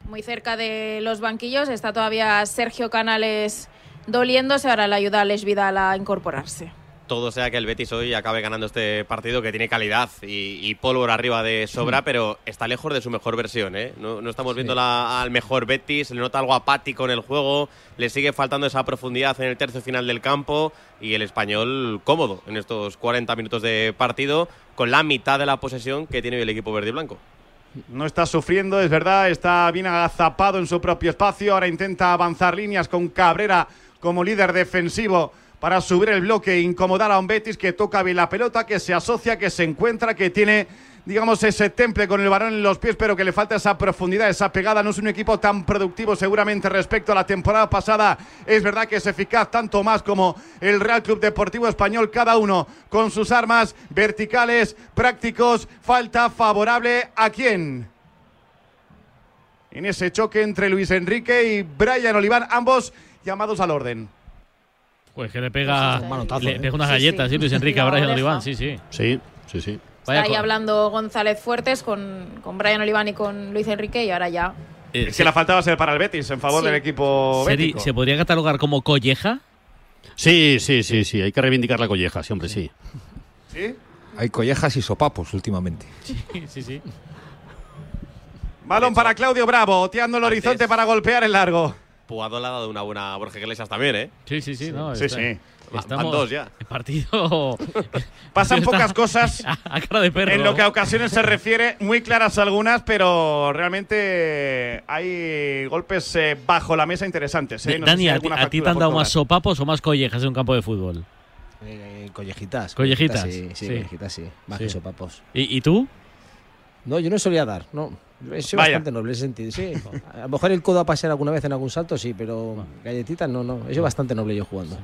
Speaker 13: Muy cerca de los banquillos está todavía Sergio Canales doliéndose, ahora le ayuda a Alex Vidal a incorporarse
Speaker 16: todo sea que el Betis hoy acabe ganando este partido que tiene calidad y, y pólvora arriba de sobra, pero está lejos de su mejor versión. ¿eh? No, no estamos viendo la- al mejor Betis, le nota algo apático en el juego, le sigue faltando esa profundidad en el tercio final del campo y el español cómodo en estos 40 minutos de partido con la mitad de la posesión que tiene hoy el equipo verde y blanco.
Speaker 14: No está sufriendo, es verdad, está bien agazapado en su propio espacio. Ahora intenta avanzar líneas con Cabrera como líder defensivo para subir el bloque e incomodar a un Betis que toca bien la pelota, que se asocia, que se encuentra, que tiene, digamos, ese temple con el balón en los pies, pero que le falta esa profundidad, esa pegada. No es un equipo tan productivo seguramente respecto a la temporada pasada. Es verdad que es eficaz tanto más como el Real Club Deportivo Español, cada uno con sus armas verticales, prácticos. Falta favorable a quién? En ese choque entre Luis Enrique y Brian Oliván, ambos llamados al orden.
Speaker 1: Pues que le pega,
Speaker 17: manotazo,
Speaker 1: le
Speaker 17: ¿eh?
Speaker 1: pega unas
Speaker 13: Sí,
Speaker 1: galletas,
Speaker 13: sí.
Speaker 1: sí, Luis [laughs] Enrique, a Brian. Oliván, sí, sí.
Speaker 15: Sí, sí, sí.
Speaker 13: Está ahí hablando González Fuertes con, con Brian Oliván y con Luis Enrique y ahora ya.
Speaker 1: Eh,
Speaker 14: Es que la falta va a ser para el Betis, en favor
Speaker 13: Sí.
Speaker 14: del equipo bético.
Speaker 1: ¿Se podría catalogar como colleja?
Speaker 15: Sí, sí, sí, sí. Hay que reivindicar la colleja, sí, hombre, sí.
Speaker 14: ¿Sí?
Speaker 24: Hay collejas y sopapos últimamente.
Speaker 1: Sí, sí, sí.
Speaker 14: Balón para Claudio Bravo, oteando el
Speaker 16: Antes-
Speaker 14: horizonte para golpear el largo.
Speaker 16: Puado le ha dado una buena a Borja Iglesias también, ¿eh?
Speaker 1: Sí, sí, sí. No,
Speaker 14: Sí,
Speaker 1: está-
Speaker 14: sí.
Speaker 16: Van dos ya.
Speaker 1: El partido. [laughs]
Speaker 14: Pasan pocas cosas [laughs]
Speaker 1: A, cara de perro.
Speaker 14: en lo que a ocasiones se refiere, muy claras algunas, pero realmente hay golpes eh, bajo la mesa interesantes. ¿eh? No
Speaker 1: Dani,
Speaker 14: si
Speaker 1: ¿a ti, te han dado más sopapos o más collejas en un campo de fútbol?
Speaker 17: Eh, collejitas.
Speaker 1: Collejitas,
Speaker 17: Sí, sí,
Speaker 1: sí.
Speaker 17: collejitas, sí. Más
Speaker 1: Sí.
Speaker 17: que sopapos.
Speaker 1: ¿Y, y tú?
Speaker 17: No, yo no solía dar, no.
Speaker 14: Vaya.
Speaker 17: bastante noble ese sentido, sí. A lo mejor el codo a pasear alguna vez en algún salto, sí, pero galletitas no, no. Sido bastante noble yo jugando.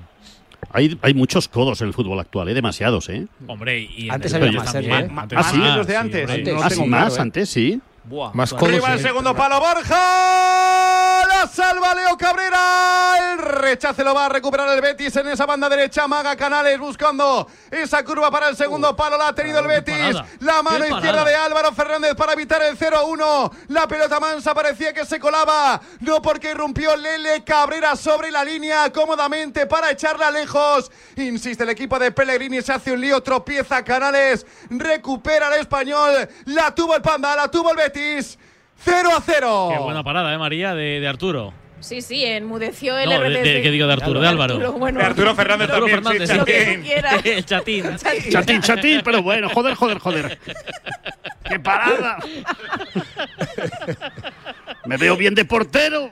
Speaker 15: Hay, hay muchos codos en el fútbol actual, ¿eh? demasiados, ¿eh?
Speaker 1: Hombre, y
Speaker 17: Antes había más,
Speaker 1: también.
Speaker 17: ¿eh?
Speaker 1: Antes
Speaker 14: ¿más
Speaker 1: más,
Speaker 14: que los de
Speaker 1: sí,
Speaker 14: antes?
Speaker 17: Antes.
Speaker 15: Ah,
Speaker 17: tengo
Speaker 15: sí,
Speaker 17: claro,
Speaker 15: más,
Speaker 17: ¿eh?
Speaker 15: antes sí.
Speaker 1: Buah,
Speaker 24: Más.
Speaker 14: Arriba el segundo palo, Borja. La salva Leo Cabrera. El rechace lo va a recuperar el Betis en esa banda derecha. Maga Canales buscando esa curva para el segundo palo. La ha tenido el Betis. La mano izquierda de Álvaro Fernández para evitar el 0-1. La pelota mansa parecía que se colaba. No porque irrumpió Lele Cabrera sobre la línea cómodamente para echarla lejos. Insiste el equipo de Pellegrini. Se hace un lío. Tropieza Canales. Recupera el español. La tuvo el Panda. La tuvo el Betis. 0 a 0.
Speaker 1: Qué buena parada, ¿eh, María? De, de Arturo.
Speaker 13: Sí, sí, enmudeció el
Speaker 1: No, de,
Speaker 13: RDC.
Speaker 1: de- ¿qué digo de Arturo? De Álvaro.
Speaker 13: Arturo, bueno,
Speaker 14: De Arturo Fernández
Speaker 1: Arturo
Speaker 14: también.
Speaker 1: Fernández,
Speaker 14: sí, [laughs] Chatín.
Speaker 1: El chatín.
Speaker 15: Chatín, chatín, pero bueno, joder, joder, joder. ¡Qué parada! Me veo bien de portero.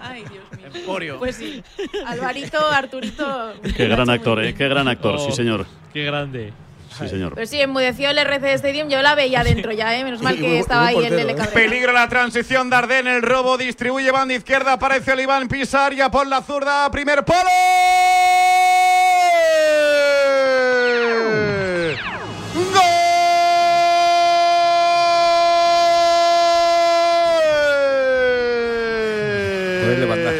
Speaker 13: Ay, Dios mío.
Speaker 14: Emporio.
Speaker 13: Pues sí. Alvarito, Arturito.
Speaker 15: Qué gran actor, ¿eh? Qué gran actor, sí,
Speaker 1: Oh,
Speaker 15: señor.
Speaker 1: Qué grande.
Speaker 15: Sí, señor.
Speaker 13: Pues sí, enmudeció el RC Stadium. Yo la veía dentro ya, ¿eh? Menos mal [laughs] que estaba ahí el Lele. Cabrera.
Speaker 14: Peligro la transición de Arden, el robo distribuye banda izquierda, aparece Oliván Pisar ya por la zurda, primer polo. ¡Gol!
Speaker 24: Poderle mandar.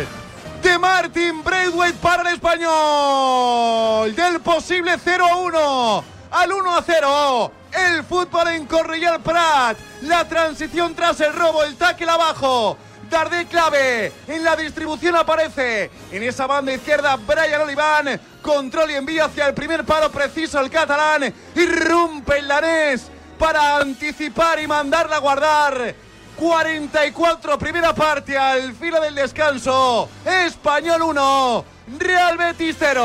Speaker 14: de Martin Braithwaite para el español. Del posible 0 a 1 al 1 a 0. El fútbol en Correllal Prat. La transición tras el robo, el tackle abajo. Dardé clave. En la distribución aparece. En esa banda izquierda, Brian Oliván. Control y envío hacia el primer palo preciso el catalán. Irrumpe el danés para anticipar y mandarla a guardar. 44, primera parte al filo del descanso. Español 1, Real Betis 0.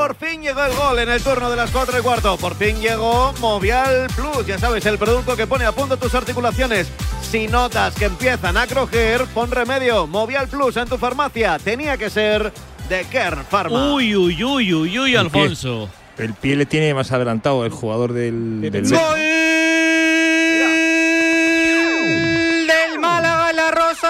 Speaker 2: Por fin llegó el gol en el turno de las 4 y cuarto. Por fin llegó Movial Plus. Ya sabes, el producto que pone a punto tus articulaciones. Si notas que empiezan a crojer, pon remedio. Movial Plus en tu farmacia. Tenía que ser de Kern Pharma.
Speaker 1: Uy, uy, uy, uy, uy,
Speaker 24: El pie.
Speaker 1: Alfonso.
Speaker 24: El pie le tiene más adelantado el jugador del, del
Speaker 2: ¡Gol! la rosa.